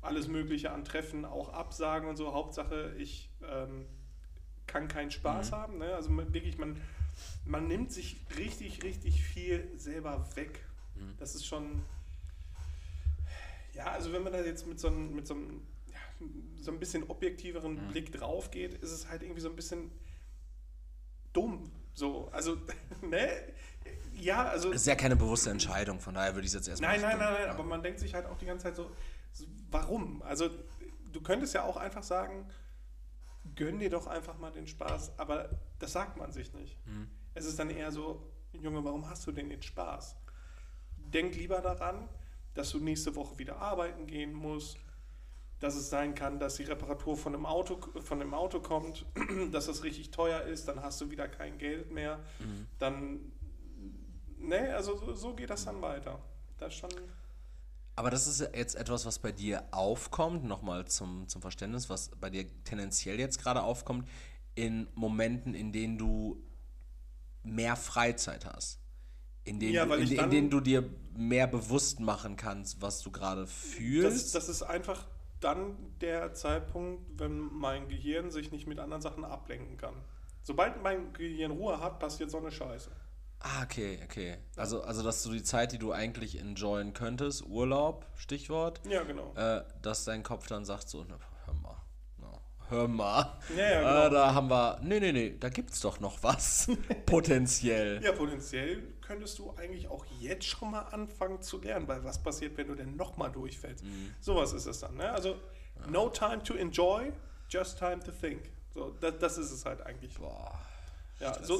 alles Mögliche an Treffen auch absagen und so. Hauptsache, ich ähm, kann keinen Spaß haben. Ne? Also wirklich, man, man nimmt sich richtig, richtig viel selber weg. Das ist schon. Ja, also wenn man da jetzt mit so einem, mit so einem so ein bisschen objektiveren Mhm. Blick drauf geht, ist es halt irgendwie so ein bisschen dumm. So, also, ne? Ja, also. Das ist ja keine bewusste Entscheidung, von daher würde ich es jetzt erstmal Nein, nein, nein, nein, aber man denkt sich halt auch die ganze Zeit so, so, warum? Also, du könntest ja auch einfach sagen, gönn dir doch einfach mal den Spaß, aber das sagt man sich nicht. Mhm. Es ist dann eher so, Junge, warum hast du denn den Spaß? Denk lieber daran, dass du nächste Woche wieder arbeiten gehen musst, dass es sein kann, dass die Reparatur von dem Auto, von dem Auto kommt, dass das richtig teuer ist, dann hast du wieder kein Geld mehr, Mhm. dann, ne, also so, so geht das dann weiter. Das schon, Aber das ist jetzt etwas, was bei dir aufkommt, nochmal zum, zum Verständnis, was bei dir tendenziell jetzt gerade aufkommt, in Momenten, in denen du mehr Freizeit hast. In denen, Ja, du, in, in denen du dir mehr bewusst machen kannst, was du gerade das, fühlst. das ist einfach dann der Zeitpunkt, wenn mein Gehirn sich nicht mit anderen Sachen ablenken kann. Sobald mein Gehirn Ruhe hat, passiert so eine Scheiße. ah, okay, okay. Also, also, dass du die Zeit, die du eigentlich enjoyen könntest, Urlaub, Stichwort, Ja, genau. äh, dass dein Kopf dann sagt so, na, hör mal, na, hör mal. Ja, ja, genau. äh, da haben wir, nee, nee, nee, da gibt's doch noch was, potenziell. Ja, potenziell könntest du eigentlich auch jetzt schon mal anfangen zu lernen, weil was passiert, wenn du denn nochmal durchfällst? Mhm. Sowas ist es dann. Ne? Also, no time to enjoy, just time to think. So, das, das ist es halt eigentlich. Boah. Ja, Stress, so,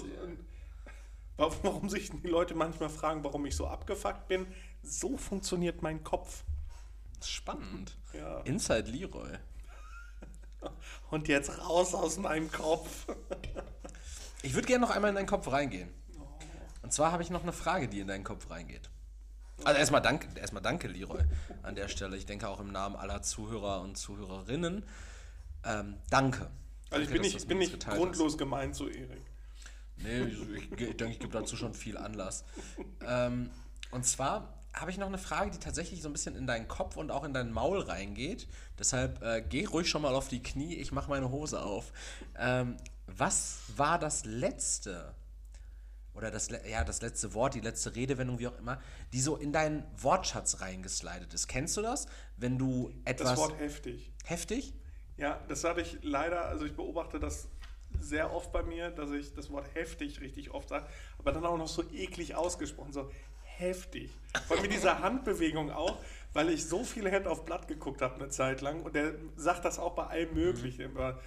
ja. warum sich die Leute manchmal fragen, warum ich so abgefuckt bin, so funktioniert mein Kopf. Spannend. Ja. Inside Leroy. Und jetzt raus aus meinem Kopf. Ich würde gerne noch einmal in deinen Kopf reingehen. Und zwar habe ich noch eine Frage, die in deinen Kopf reingeht. Also erstmal danke, erstmal danke, Leroy, an der Stelle. Ich denke auch im Namen aller Zuhörer und Zuhörerinnen. Ähm, danke. Also ich Danke, bin nicht, bin nicht grundlos gemeint zu Erik. Hast. Nee, ich, ich, ich denke, ich gebe dazu schon viel Anlass. Ähm, und zwar habe ich noch eine Frage, die tatsächlich so ein bisschen in deinen Kopf und auch in dein Maul reingeht. Deshalb äh, geh ruhig schon mal auf die Knie, ich mache meine Hose auf. Ähm, was war das letzte oder das, ja, das letzte Wort, die letzte Redewendung, wie auch immer, die so in deinen Wortschatz reingeslidet ist? Kennst du das? Wenn du etwas Das Wort heftig. heftig? Ja, das hatte ich leider, also ich beobachte das sehr oft bei mir, dass ich das Wort heftig richtig oft sage, aber dann auch noch so eklig ausgesprochen, so heftig. Vor allem mit dieser Handbewegung auch, weil ich so viele Hände auf Blatt geguckt habe eine Zeit lang und der sagt das auch bei allem Möglichen. Immer,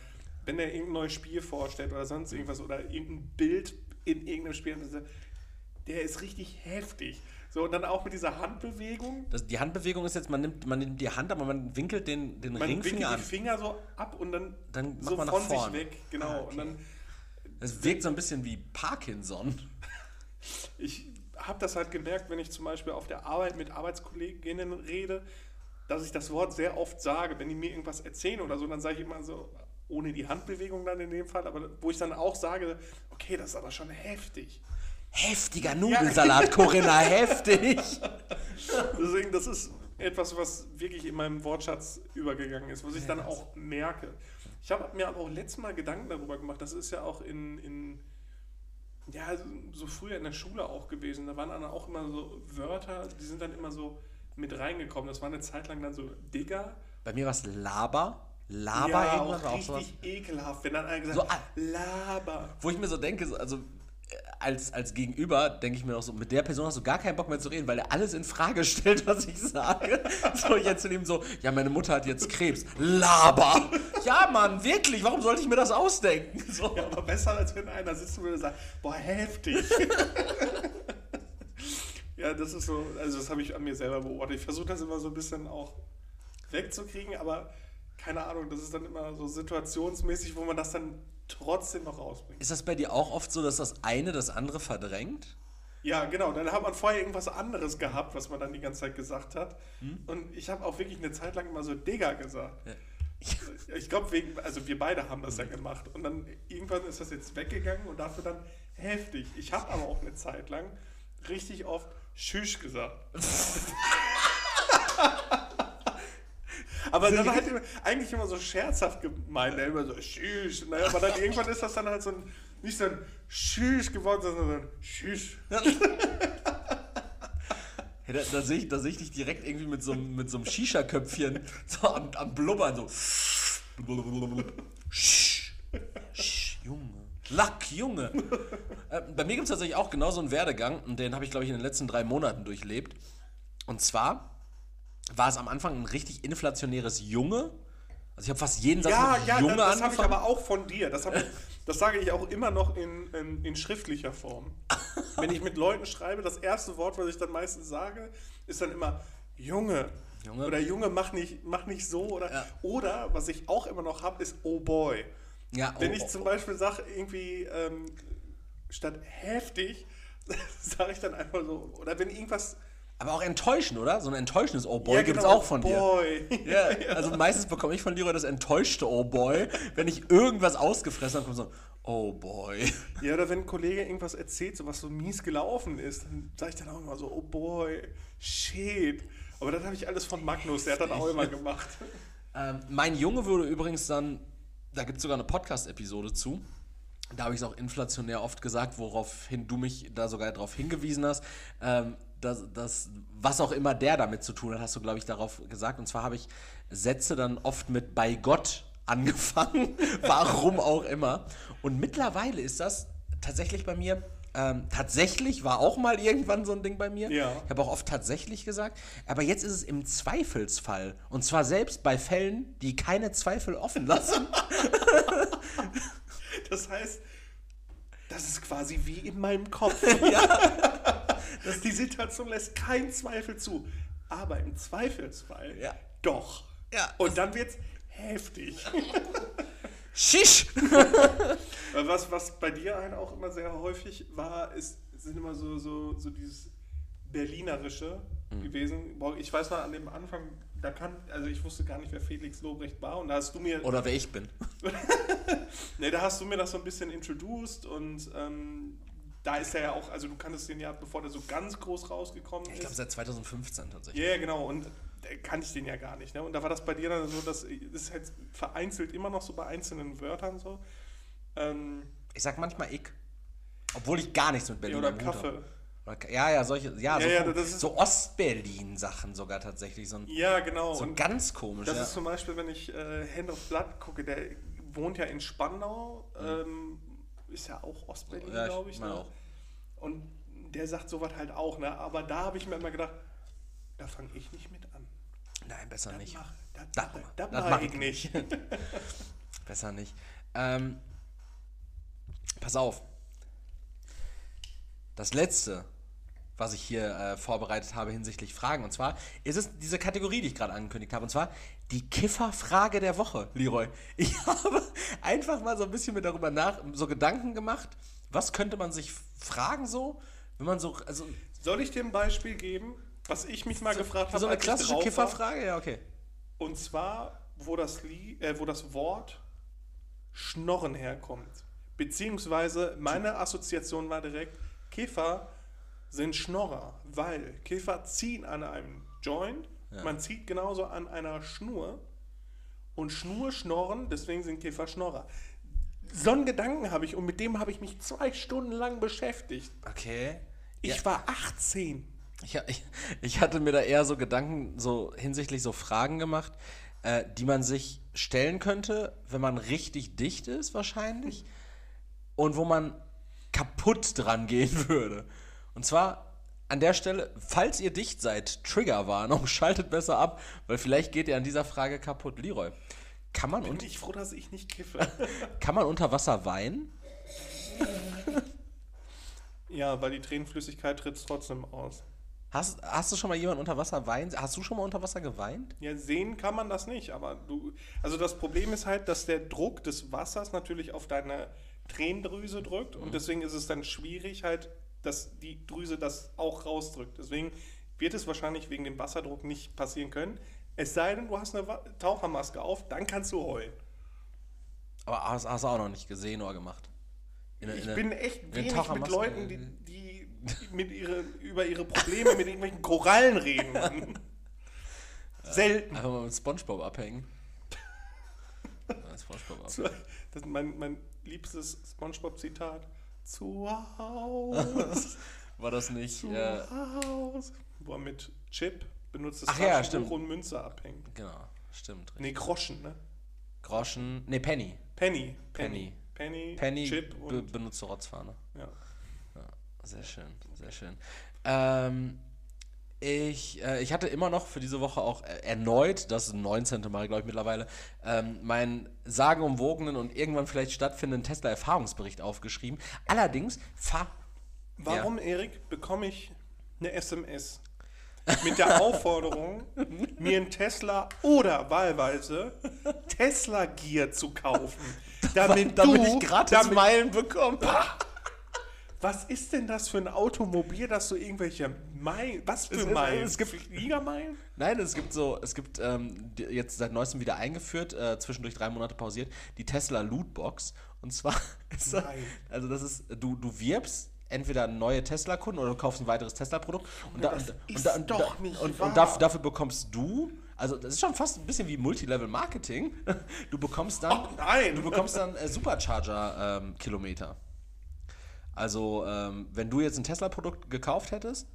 Wenn er irgendein neues Spiel vorstellt oder sonst irgendwas oder irgendein Bild in irgendeinem Spiel, sagt er, der ist richtig heftig. So, und dann auch mit dieser Handbewegung. Das, die Handbewegung ist jetzt, man nimmt, man nimmt die Hand, aber man winkelt den, den Man winkelt Ringfinger die an. Finger so ab und dann, Dann macht so man nach von sich vorne. weg. Genau. Ah, okay. Und dann Es wirkt so ein bisschen wie Parkinson. ich habe das halt gemerkt, wenn ich zum Beispiel auf der Arbeit mit Arbeitskolleginnen rede, dass ich das Wort sehr oft sage. Wenn die mir irgendwas erzählen oder so, dann sage ich immer so, ohne die Handbewegung dann in dem Fall, aber wo ich dann auch sage, okay, das ist aber schon heftig. Heftiger Nudelsalat, Corinna, heftig. Deswegen, das ist etwas, was wirklich in meinem Wortschatz übergegangen ist, was ich dann auch merke. Ich habe mir aber auch letztes Mal Gedanken darüber gemacht, das ist ja auch in, in ja, so früher in der Schule auch gewesen. Da waren dann auch immer so Wörter, die sind dann immer so mit reingekommen. Das war eine Zeit lang dann so Digger. Bei mir war es Laber. Laber ja, irgendwas auch auch sowas. ekelhaft, wenn dann einer gesagt So, ah. Laber. Wo ich mir so denke, so, also äh, als, als Gegenüber denke ich mir auch so, mit der Person hast du gar keinen Bock mehr zu reden, weil er alles in Frage stellt, was ich sage. So, jetzt zu ihm so, ja, meine Mutter hat jetzt Krebs. Laber! Ja, Mann, wirklich, warum sollte ich mir das ausdenken? So. Ja, aber besser, als wenn einer sitzen würde und sagt, boah, heftig. ja, das ist so, also das habe ich an mir selber beobachtet. Ich versuche das immer so ein bisschen auch wegzukriegen, aber keine Ahnung, das ist dann immer so situationsmäßig, wo man das dann trotzdem noch rausbringt. Ist das bei dir auch oft so, dass das eine das andere verdrängt? Ja, genau. Dann hat man vorher irgendwas anderes gehabt, was man dann die ganze Zeit gesagt hat. Und ich habe auch wirklich eine Zeit lang immer so Digger gesagt. Ich glaube, wegen, also wir beide haben das ja gemacht. Und dann irgendwann ist das jetzt weggegangen und dafür dann heftig. Ich habe aber auch eine Zeit lang richtig oft Schüsch gesagt. aber dann halt immer, eigentlich immer so scherzhaft gemeint, ne? immer so Schüsch. Ne? Aber dann irgendwann ist das dann halt so ein, nicht so ein Schüsch geworden, sondern so ein Schüsch. Hey, da, da sehe ich, da seh ich dich direkt irgendwie mit so, einem- mit so einem Shisha-Köpfchen so am, am Blubbern, so. Sch, sch, Junge. Lack, Junge. äh, bei mir gibt es tatsächlich auch genau so einen Werdegang und den habe ich, glaube ich, in den letzten drei Monaten durchlebt. Und zwar war es am Anfang ein richtig inflationäres Junge. Also ich habe fast jeden Satz Ja, mit ja, Junge das, das habe ich aber auch von dir. Das, ich, das sage ich auch immer noch in, in, in schriftlicher Form. Wenn ich mit Leuten schreibe, das erste Wort, was ich dann meistens sage, ist dann immer Junge. Junge. Oder Junge, mach nicht, mach nicht so. Oder, Ja. oder was ich auch immer noch habe, ist Oh Boy. ja, Wenn oh, ich oh, zum Beispiel sage, irgendwie ähm, statt heftig, sage ich dann einfach so. Oder wenn irgendwas. Aber auch enttäuschend, oder? So ein enttäuschendes Oh Boy Ja, gibt es genau, auch von dir. Boy. Ja, also meistens bekomme ich von Leroy das enttäuschte Oh Boy, wenn ich irgendwas ausgefressen habe, kommt so Oh Boy. Ja, oder wenn ein Kollege irgendwas erzählt, so was so mies gelaufen ist, dann sage ich dann auch immer so, oh boy, shit. Aber das habe ich alles von Magnus, der hat das auch immer gemacht. Ähm, mein Junge würde übrigens dann, da gibt es sogar eine Podcast-Episode zu. Da habe ich es auch inflationär oft gesagt, woraufhin du mich da sogar darauf hingewiesen hast. Ähm, dass, dass, was auch immer der damit zu tun hat, hast du, glaube ich, darauf gesagt. Und zwar habe ich Sätze dann oft mit bei Gott angefangen, warum auch immer. Und mittlerweile ist das tatsächlich bei mir. Ähm, tatsächlich war auch mal irgendwann so ein Ding bei mir. Ja. Ich habe auch oft tatsächlich gesagt. Aber jetzt ist es im Zweifelsfall. Und zwar selbst bei Fällen, die keine Zweifel offen lassen. Das heißt, das ist quasi wie in meinem Kopf. Das, die Situation lässt keinen Zweifel zu. Aber im Zweifelsfall Ja. doch. Ja, Und dann wird's heftig. Shish! Äh, Was, was bei dir halt auch immer sehr häufig war, ist, sind immer so, so, so dieses Berlinerische Mhm. gewesen. Ich weiß noch an dem Anfang, da kann, also ich wusste gar nicht, wer Felix Lobrecht war und da hast du mir, Oder wer ich bin. ne, da hast du mir das so ein bisschen introduced und ähm, da ist er ja auch, also du kanntest den ja, bevor der so ganz groß rausgekommen Ich glaube ist. seit 2015 tatsächlich. Ja, ja, genau. Und da kannte ich den ja gar nicht. Ne? Und da war das bei dir dann so, dass das ist halt vereinzelt immer noch so bei einzelnen Wörtern so. Ähm, Ich sag manchmal ich. Obwohl ich gar nichts mit ja, Berlin oder Hut hab. Kaffee. Oder Ka- Ja, ja, solche, ja, so, Ja, ja, das ist- so Ostberlin-Sachen sogar tatsächlich. So, ein, Ja, genau. so Und ganz komisch. das ja. ist zum Beispiel, wenn ich äh, Hand of Blood gucke, der wohnt ja in Spandau, ähm, ist ja auch Ostberlin, Mhm. Ja, ich glaube ich. meine ne? Und der sagt sowas halt auch, ne? Aber da habe ich mir immer gedacht, da fange ich nicht mit an. Nein, besser Das nicht. mach, das, Das das das mach mach ich ich nicht. Besser nicht. Ähm, pass auf. Das letzte, was ich hier äh, vorbereitet habe hinsichtlich Fragen, und zwar ist es diese Kategorie, die ich gerade angekündigt habe, und zwar die Kifferfrage der Woche, Leroy. Ich habe einfach mal so ein bisschen mir darüber nach, so Gedanken gemacht, was könnte man sich fragen so, wenn man so, also Soll ich dir ein Beispiel geben, was ich mich mal gefragt habe? so eine klassische? Kifferfrage? Ja, okay. Und zwar, wo das, Lie äh, wo das Wort Schnorren herkommt. Beziehungsweise meine Assoziation war direkt, Käfer sind Schnorrer, weil Käfer ziehen an einem Joint, man zieht genauso an einer Schnur und Schnur schnorren, deswegen sind Käfer Schnorrer. So einen Gedanken habe ich und mit dem habe ich mich zwei Stunden lang beschäftigt. Okay. Ich Ja. war 18. Ich, ich, ich hatte mir da eher so Gedanken, so hinsichtlich so Fragen gemacht, äh, die man sich stellen könnte, wenn man richtig dicht ist, wahrscheinlich. Und wo man kaputt dran gehen würde. Und zwar an der Stelle, falls ihr dicht seid, Triggerwarnung, schaltet besser ab, weil vielleicht geht ihr an dieser Frage kaputt. Leroy, kann man, Bin und, ich froh, dass ich nicht kiffe. kann man unter Wasser weinen? ja, weil die Tränenflüssigkeit tritt trotzdem aus. Hast, hast du schon mal jemanden unter Wasser weinen? Hast du schon mal unter Wasser geweint? Ja, sehen kann man das nicht, aber du. Also das Problem ist halt, dass der Druck des Wassers natürlich auf deine Tränendrüse drückt und deswegen ist es dann schwierig halt, dass die Drüse das auch rausdrückt. Deswegen wird es wahrscheinlich wegen dem Wasserdruck nicht passieren können. Es sei denn, du hast eine Tauchermaske auf, dann kannst du heulen. Aber hast, hast du auch noch nicht gesehen oder gemacht? In Ich in bin echt wenig mit Leuten, die, die mit ihre, über ihre Probleme mit irgendwelchen Korallen reden. Selten. Einfach mal mit Spongebob abhängen. Spongebob abhängen. Das ist mein, mein liebstes Spongebob-Zitat. Zu Hause. War das nicht. Äh, Haus. Wo er mit Chip benutztes Ach ja, stimmt. und Münze abhängt. genau, stimmt. Nee, Groschen, ne? Groschen. Nee, Penny. Penny. Penny. Penny, Penny Chip be und. benutzte Rotzfahne. Ja. Sehr schön, sehr schön. Ähm, ich, äh, ich hatte immer noch für diese Woche auch äh, erneut, das 19. Mal, glaube ich, mittlerweile, ähm, meinen sagenumwogenen und irgendwann vielleicht stattfindenden Tesla-Erfahrungsbericht aufgeschrieben. Allerdings, fa Warum, Erik, bekomme ich eine SMS mit der Aufforderung, mir einen Tesla oder wahlweise Tesla Gear zu kaufen, damit, damit du, ich gratis damit, Meilen bekomme. Was ist denn das für ein Automobil, dass du irgendwelche Meilen, was für Es Meilen? es gibt- Gigameilen? Nein, es gibt so, es gibt ähm, jetzt seit neuestem wieder eingeführt, äh, zwischendurch drei Monate pausiert, die Tesla Lootbox. Und zwar, ist also das ist, du, du wirbst entweder neue Tesla-Kunden oder du kaufst ein weiteres Tesla-Produkt. Und, da, und, da, und, da, und, und dafür, dafür bekommst du, also das ist schon fast ein bisschen wie Multilevel-Marketing. Du bekommst dann, Oh nein! du bekommst dann äh, Supercharger-Kilometer. also ähm, wenn du jetzt ein Tesla-Produkt gekauft hättest,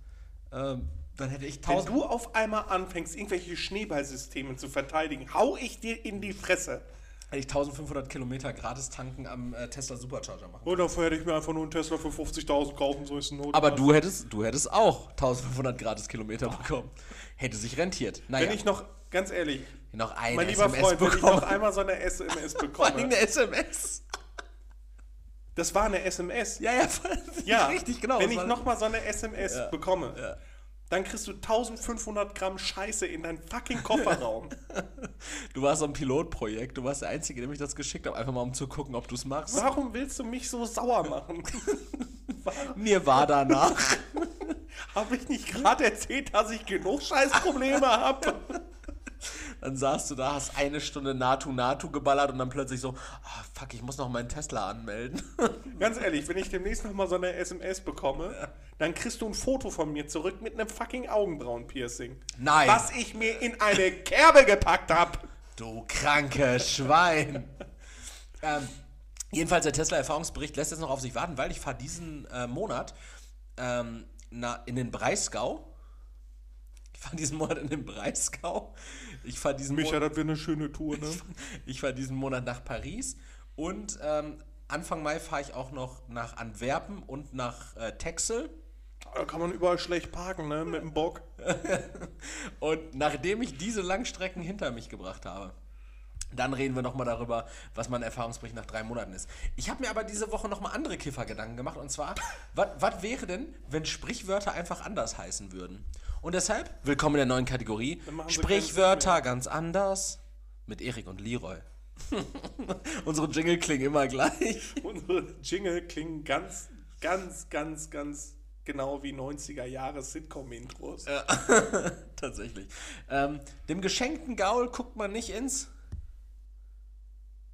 ähm, dann hätte ich Wenn 1000 du auf einmal anfängst, irgendwelche Schneeballsysteme zu verteidigen, hau ich dir in die Fresse. Hätte ich 1500 Kilometer gratis tanken am äh, Tesla Supercharger machen. Und dafür hätte ich mir einfach nur einen Tesla für 50.000 kaufen, so ist ein Not. Aber du hättest, du hättest auch 1500 gratis Kilometer bekommen. Hätte sich rentiert. Naja, Wenn ich noch, ganz ehrlich, noch eine mein lieber SMS Freund, wenn ich bekomme. noch einmal so eine SMS Vor allem bekomme. eine SMS. Das war eine SMS. Ja, ja, Ja, richtig, genau. Wenn ich nochmal so eine SMS Ja. bekomme, Ja. dann kriegst du 1500 Gramm Scheiße in deinen fucking Kofferraum. Du warst so ein Pilotprojekt. Du warst der Einzige, dem ich das geschickt habe, einfach mal um zu gucken, ob du es machst. Warum willst du mich so sauer machen? Mir war danach. Habe ich nicht gerade erzählt, dass ich genug Scheißprobleme habe? Dann saßt du da, hast eine Stunde Natu Natu geballert und dann plötzlich so, ah, fuck, ich muss noch meinen Tesla anmelden. Ganz ehrlich, wenn ich demnächst nochmal so eine SMS bekomme, dann kriegst du ein Foto von mir zurück mit einem fucking Augenbrauen-Piercing. Nein. Was ich mir in eine Kerbe gepackt habe. Du kranke Schwein. ähm, jedenfalls, der Tesla-Erfahrungsbericht lässt jetzt noch auf sich warten, weil ich fahre diesen äh, Monat ähm, na, in den Breisgau. Ich fahre diesen Monat in den Breisgau. Ich fahre diesen, Micha, Mon das wäre eine schöne Tour, ne? ich fahr diesen Monat nach Paris. Und ähm, Anfang Mai fahre ich auch noch nach Antwerpen und nach äh, Texel. Da kann man überall schlecht parken, ne? Mit dem Bock. Und nachdem ich diese Langstrecken hinter mich gebracht habe, dann reden wir nochmal darüber, was mein Erfahrungsbericht nach drei Monaten ist. Ich habe mir aber diese Woche nochmal andere Kiffergedanken gemacht. Und zwar, was wäre denn, wenn Sprichwörter einfach anders heißen würden? Und deshalb, willkommen in der neuen Kategorie, Sprichwörter ganz anders mit Erik und Leroy. Unsere Jingle klingen immer gleich. Unsere Jingle klingen ganz, ganz, ganz, ganz genau wie 90er Jahre Sitcom-Intros. Tatsächlich. Ähm, dem geschenkten Gaul guckt man nicht ins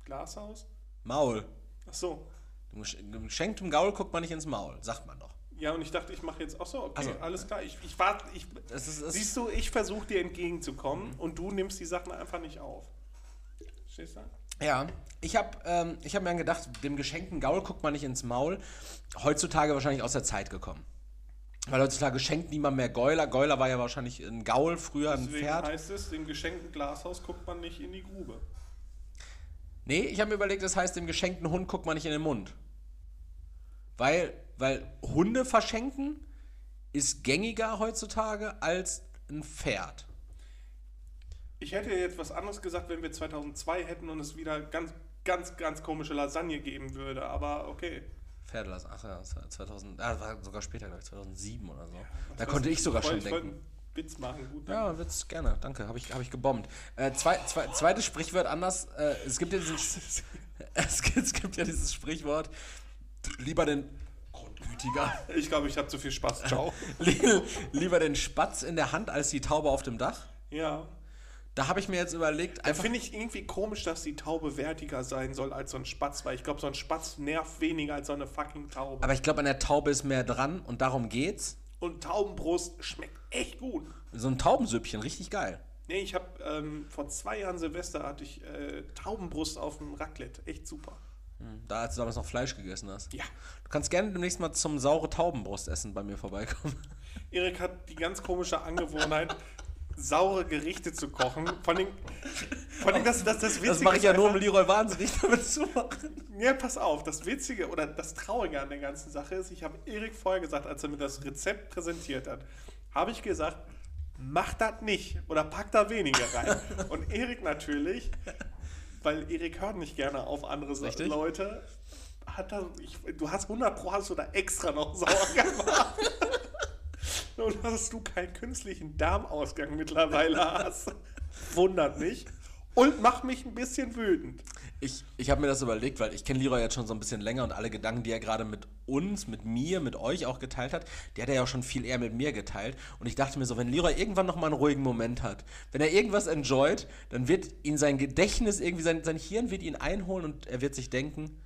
Glashaus? Maul. Ach so. Dem gesch- dem geschenkten Gaul guckt man nicht ins Maul, sagt man doch. Ja, und ich dachte, ich mache jetzt. Ach so, okay, Ach so. alles klar. Ich, ich warte. Ich, ist, siehst du, ich versuche dir entgegenzukommen und du nimmst die Sachen einfach nicht auf. Verstehst du? Ja, ich habe ähm, ich hab mir dann gedacht, dem geschenkten Gaul guckt man nicht ins Maul. Heutzutage wahrscheinlich aus der Zeit gekommen. Weil heutzutage schenkt niemand mehr Geuler. Geuler war ja wahrscheinlich ein Gaul, früher ein Deswegen Pferd. heißt es, dem geschenkten Glashaus guckt man nicht in die Grube. Nee, ich habe mir überlegt, das heißt, dem geschenkten Hund guckt man nicht in den Mund. Weil, weil Hunde verschenken ist gängiger heutzutage als ein Pferd. Ich hätte jetzt was anderes gesagt, wenn wir 2002 hätten und es wieder ganz, ganz, ganz komische Lasagne geben würde. Aber okay. Pferdelass, ach ja, das war 2000, ah, das war sogar später, glaube ich, 2007 oder so. da Was konnte ich sogar schon denken. Witz machen. Gut, Ja, wird's gerne, danke, habe ich, hab ich gebombt. Äh, zwei, zwei, zweites Sprichwort anders, äh, es gibt ja dieses, es gibt, es gibt ja dieses Sprichwort, lieber den Grundgütiger, Ich glaube, ich habe zu viel Spaß. Ciao. lieber den Spatz in der Hand als die Taube auf dem Dach. ja. Da habe ich mir jetzt überlegt, einfach, Finde ich irgendwie komisch, dass die Taube wertiger sein soll als so ein Spatz, weil ich glaube, so ein Spatz nervt weniger als so eine fucking Taube. aber ich glaube, an der Taube ist mehr dran und darum geht's. Und Taubenbrust schmeckt echt gut. So ein Taubensüppchen, richtig geil. Nee, ich habe ähm, vor zwei Jahren Silvester hatte ich äh, Taubenbrust auf dem Raclette. Echt super. Da, als du damals noch Fleisch gegessen hast. Ja. Du kannst gerne demnächst mal zum saure Taubenbrust essen bei mir vorbeikommen. Erik hat die ganz komische Angewohnheit, saure Gerichte zu kochen. Vor allem, vor allem das, das, das Witzige Das mache ich ja nur, um Leroy wahnsinnig damit zu machen. Ja, pass auf, das Witzige oder das Traurige an der ganzen Sache ist, ich habe Erik vorher gesagt, als er mir das Rezept präsentiert hat, habe ich gesagt, mach das nicht oder pack da weniger rein. Und Erik natürlich, weil Erik hört nicht gerne auf andere Richtig. Leute, hat da, ich, du hast 100 Pro hast du da extra noch sauer gemacht. Und dass du keinen künstlichen Darmausgang mittlerweile hast, wundert mich und macht mich ein bisschen wütend. Ich, ich habe mir das überlegt, weil ich kenne Leroy jetzt schon so ein bisschen länger und alle Gedanken, die er gerade mit uns, mit mir, mit euch auch geteilt hat, die hat er ja auch schon viel eher mit mir geteilt. Und ich dachte mir so, wenn Leroy irgendwann noch mal einen ruhigen Moment hat, wenn er irgendwas enjoyt, dann wird ihn sein Gedächtnis irgendwie, sein, sein Hirn wird ihn einholen und er wird sich denken,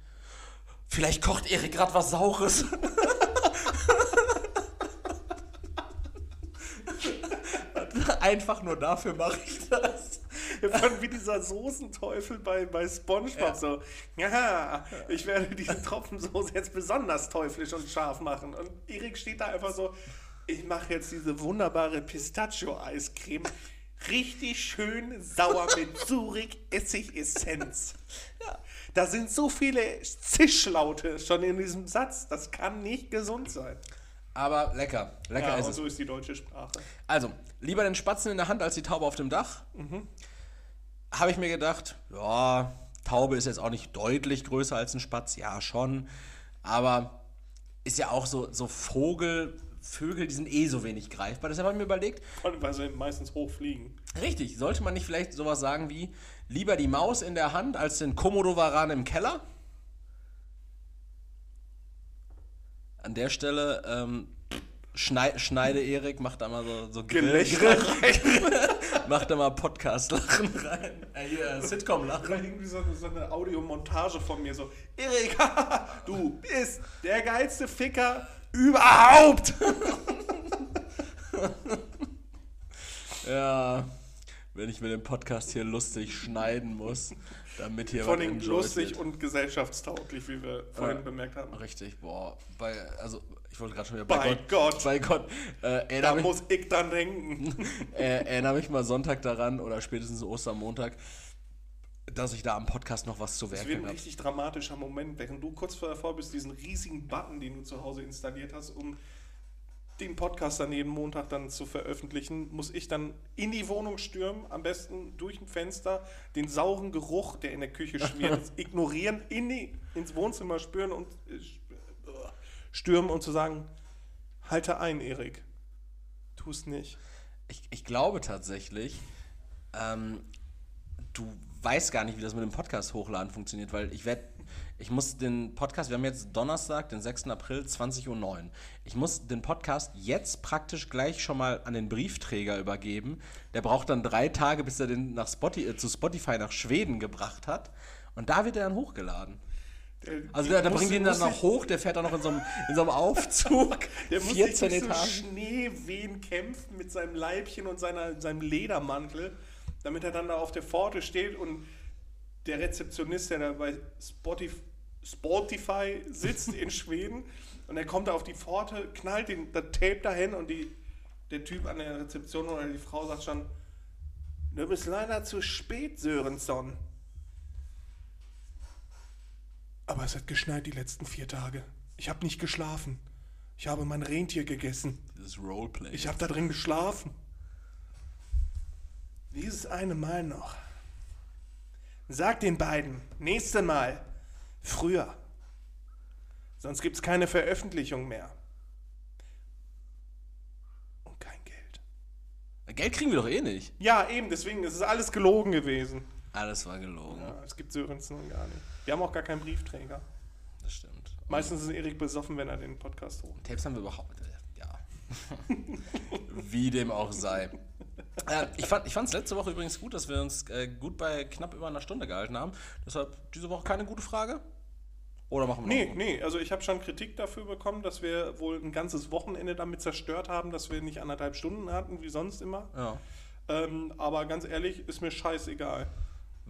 vielleicht kocht Erik gerade was Saures. Einfach nur dafür mache ich das. Wir fanden wie dieser Soßenteufel bei, bei Spongebob so. Ja, ich werde diese Tropfensoße jetzt besonders teuflisch und scharf machen. Und Erik steht da einfach so, ich mache jetzt diese wunderbare Pistachio-Eiscreme. Richtig schön sauer mit Surik Essigessenz. Ja. Da sind so viele Zischlaute schon in diesem Satz. Das kann nicht gesund sein. Aber lecker, lecker Ja, ist und es. so ist die deutsche Sprache. Also, lieber den Spatzen in der Hand als die Taube auf dem Dach. Habe ich mir gedacht, ja, Taube ist jetzt auch nicht deutlich größer als ein Spatz, ja schon. Aber ist ja auch so, so Vogel, Vögel, die sind eh so wenig greifbar. Deshalb habe ich mir überlegt, weil sie meistens hochfliegen. richtig, sollte man nicht vielleicht sowas sagen wie, lieber die Maus in der Hand als den Komodowaran im Keller? An der Stelle ähm, schnei schneide Erik, macht da mal so, so Gelächter Grill, macht da mal Podcast-Lachen rein. Äh, äh, Sitcom-Lachen. Irgendwie so, eine- so eine Audiomontage von mir so, Erik, du bist der geilste Ficker überhaupt. Ja, wenn ich mir den Podcast hier lustig schneiden muss, damit hier Vor allem lustig wird. und gesellschaftstauglich, wie wir vorhin Ja. bemerkt haben. Richtig, boah. Bei, also, ich wollte gerade schon wieder Bei Gott. Bei Gott. Äh, Da muss ich dran denken. äh, erinnere mich mal Sonntag daran oder spätestens Ostermontag, dass ich da am Podcast noch was zu Das wird ein habe. richtig dramatischer Moment, während du kurz davor bist, diesen riesigen Button, den du zu Hause installiert hast, um den Podcast dann jeden Montag dann zu veröffentlichen, muss ich dann in die Wohnung stürmen, am besten durch ein Fenster, den sauren Geruch, der in der Küche schwirrt, ignorieren, in die, ins Wohnzimmer spüren und äh, stürmen und zu sagen, halte ein, Erik. Tu es nicht. Ich, ich glaube tatsächlich, ähm, du weißt gar nicht, wie das mit dem Podcast hochladen funktioniert, weil ich werde, ich muss den Podcast, wir haben jetzt Donnerstag, den 6. April, 20.09 Uhr. Ich muss den Podcast jetzt praktisch gleich schon mal an den Briefträger übergeben. Der braucht dann drei Tage, bis er den nach Spotify, äh, zu Spotify nach Schweden gebracht hat. Und da wird er dann hochgeladen. Der- Also da muss- bringt ihn dann noch hoch, der fährt dann noch in so einem, in so einem Aufzug. Der muss 14 sich durch so. Schneewehen kämpfen mit seinem Leibchen und seiner, seinem Ledermantel, damit er dann da auf der Pforte steht und der Rezeptionist, der da bei Spotify, Spotify sitzt in Schweden und er kommt da auf die Pforte, knallt den, das Tape dahin und die, der Typ an der Rezeption oder die Frau sagt schon, du bist leider zu spät, Sörensson. Aber es hat geschneit die letzten vier Tage. Ich habe nicht geschlafen. Ich habe mein Rentier gegessen. Dieses Roleplay. Ich habe da drin geschlafen. Dieses eine Mal noch. Sag den beiden, nächste Mal, früher. Sonst gibt es keine Veröffentlichung mehr. Und kein Geld. Geld kriegen wir doch eh nicht. Ja, eben, deswegen ist es alles gelogen gewesen. Alles war gelogen. Ja, es gibt Sörensen und gar nicht. Wir haben auch gar keinen Briefträger. Das stimmt. Meistens ist Erik besoffen, wenn er den Podcast holt. Tapes haben wir überhaupt. äh, Ja. Wie dem auch sei. Äh, ich fand es letzte Woche übrigens gut, dass wir uns äh, gut bei knapp über einer Stunde gehalten haben. Deshalb diese Woche keine gute Frage. Oder machen wir noch? Nee, nee, also ich habe schon Kritik dafür bekommen, dass wir wohl ein ganzes Wochenende damit zerstört haben, dass wir nicht anderthalb Stunden hatten, wie sonst immer. Ja. Ähm, aber ganz ehrlich, ist mir scheißegal.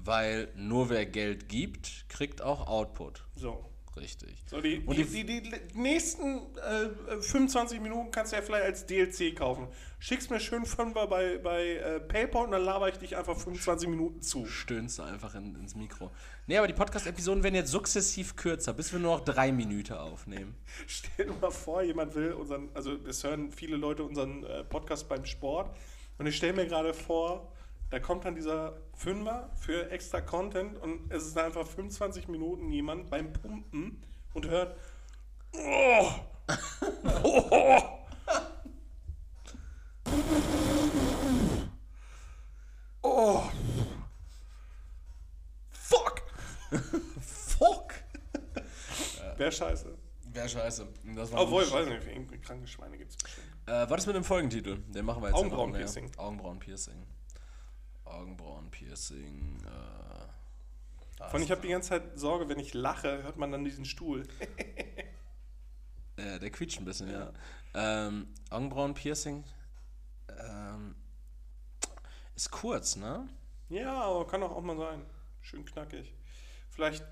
Weil nur wer Geld gibt, kriegt auch Output. So. Richtig. So, die, Und die, die- die, die, nächsten äh, 25 Minuten kannst du ja vielleicht als DLC kaufen. Schickst mir schön Fünfer bei, bei äh, PayPal und dann laber ich dich einfach 25 Minuten zu. Stöhnst du einfach in, ins Mikro. Nee, aber die Podcast-Episoden werden jetzt sukzessiv kürzer, bis wir nur noch drei Minuten aufnehmen. Stell dir mal vor, jemand will unseren, also es hören viele Leute unseren äh, Podcast beim Sport und ich stelle mir gerade vor, da kommt dann dieser Fünfer für extra Content und es ist einfach 25 Minuten jemand beim Pumpen und hört oh, oh, oh, fuck, Fuck! wäre scheiße. Wäre scheiße. Das war Obwohl, ich weiß nicht, irgendwie kranke Schweine gibt es bestimmt. Äh, was ist mit dem Folgentitel? Den machen wir jetzt Augenbrauenpiercing. Augenbrauenpiercing. Augenbrauenpiercing. Äh, Von ich habe die ganze Zeit Sorge, wenn ich lache, hört man dann diesen Stuhl. äh, der quietscht ein bisschen, ja. Ähm, Augenbrauenpiercing. Ähm, ist kurz, ne? Ja, aber kann auch, auch mal sein. Schön knackig. Vielleicht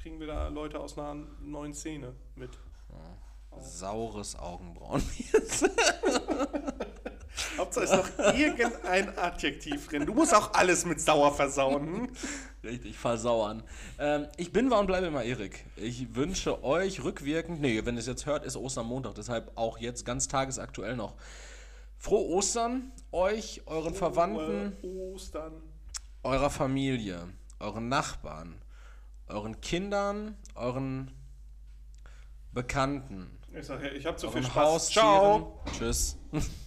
kriegen wir da Leute aus einer neuen Szene mit. Saures Augenbrauenpiercing. Hauptsache ist noch irgendein Adjektiv drin. Du musst auch alles mit sauer versauen. hm? Richtig, versauern. Ähm, ich bin war und bleibe immer Erik. Ich wünsche euch rückwirkend, nee, wenn ihr es jetzt hört, ist Ostermontag, deshalb auch jetzt ganz tagesaktuell noch. Frohe Ostern euch, euren Verwandten, Frohe Ostern. eurer Familie, euren Nachbarn, euren Kindern, euren Bekannten, Ich sag ja, ich hab zu viel Spaß. Haustieren. Tschüss.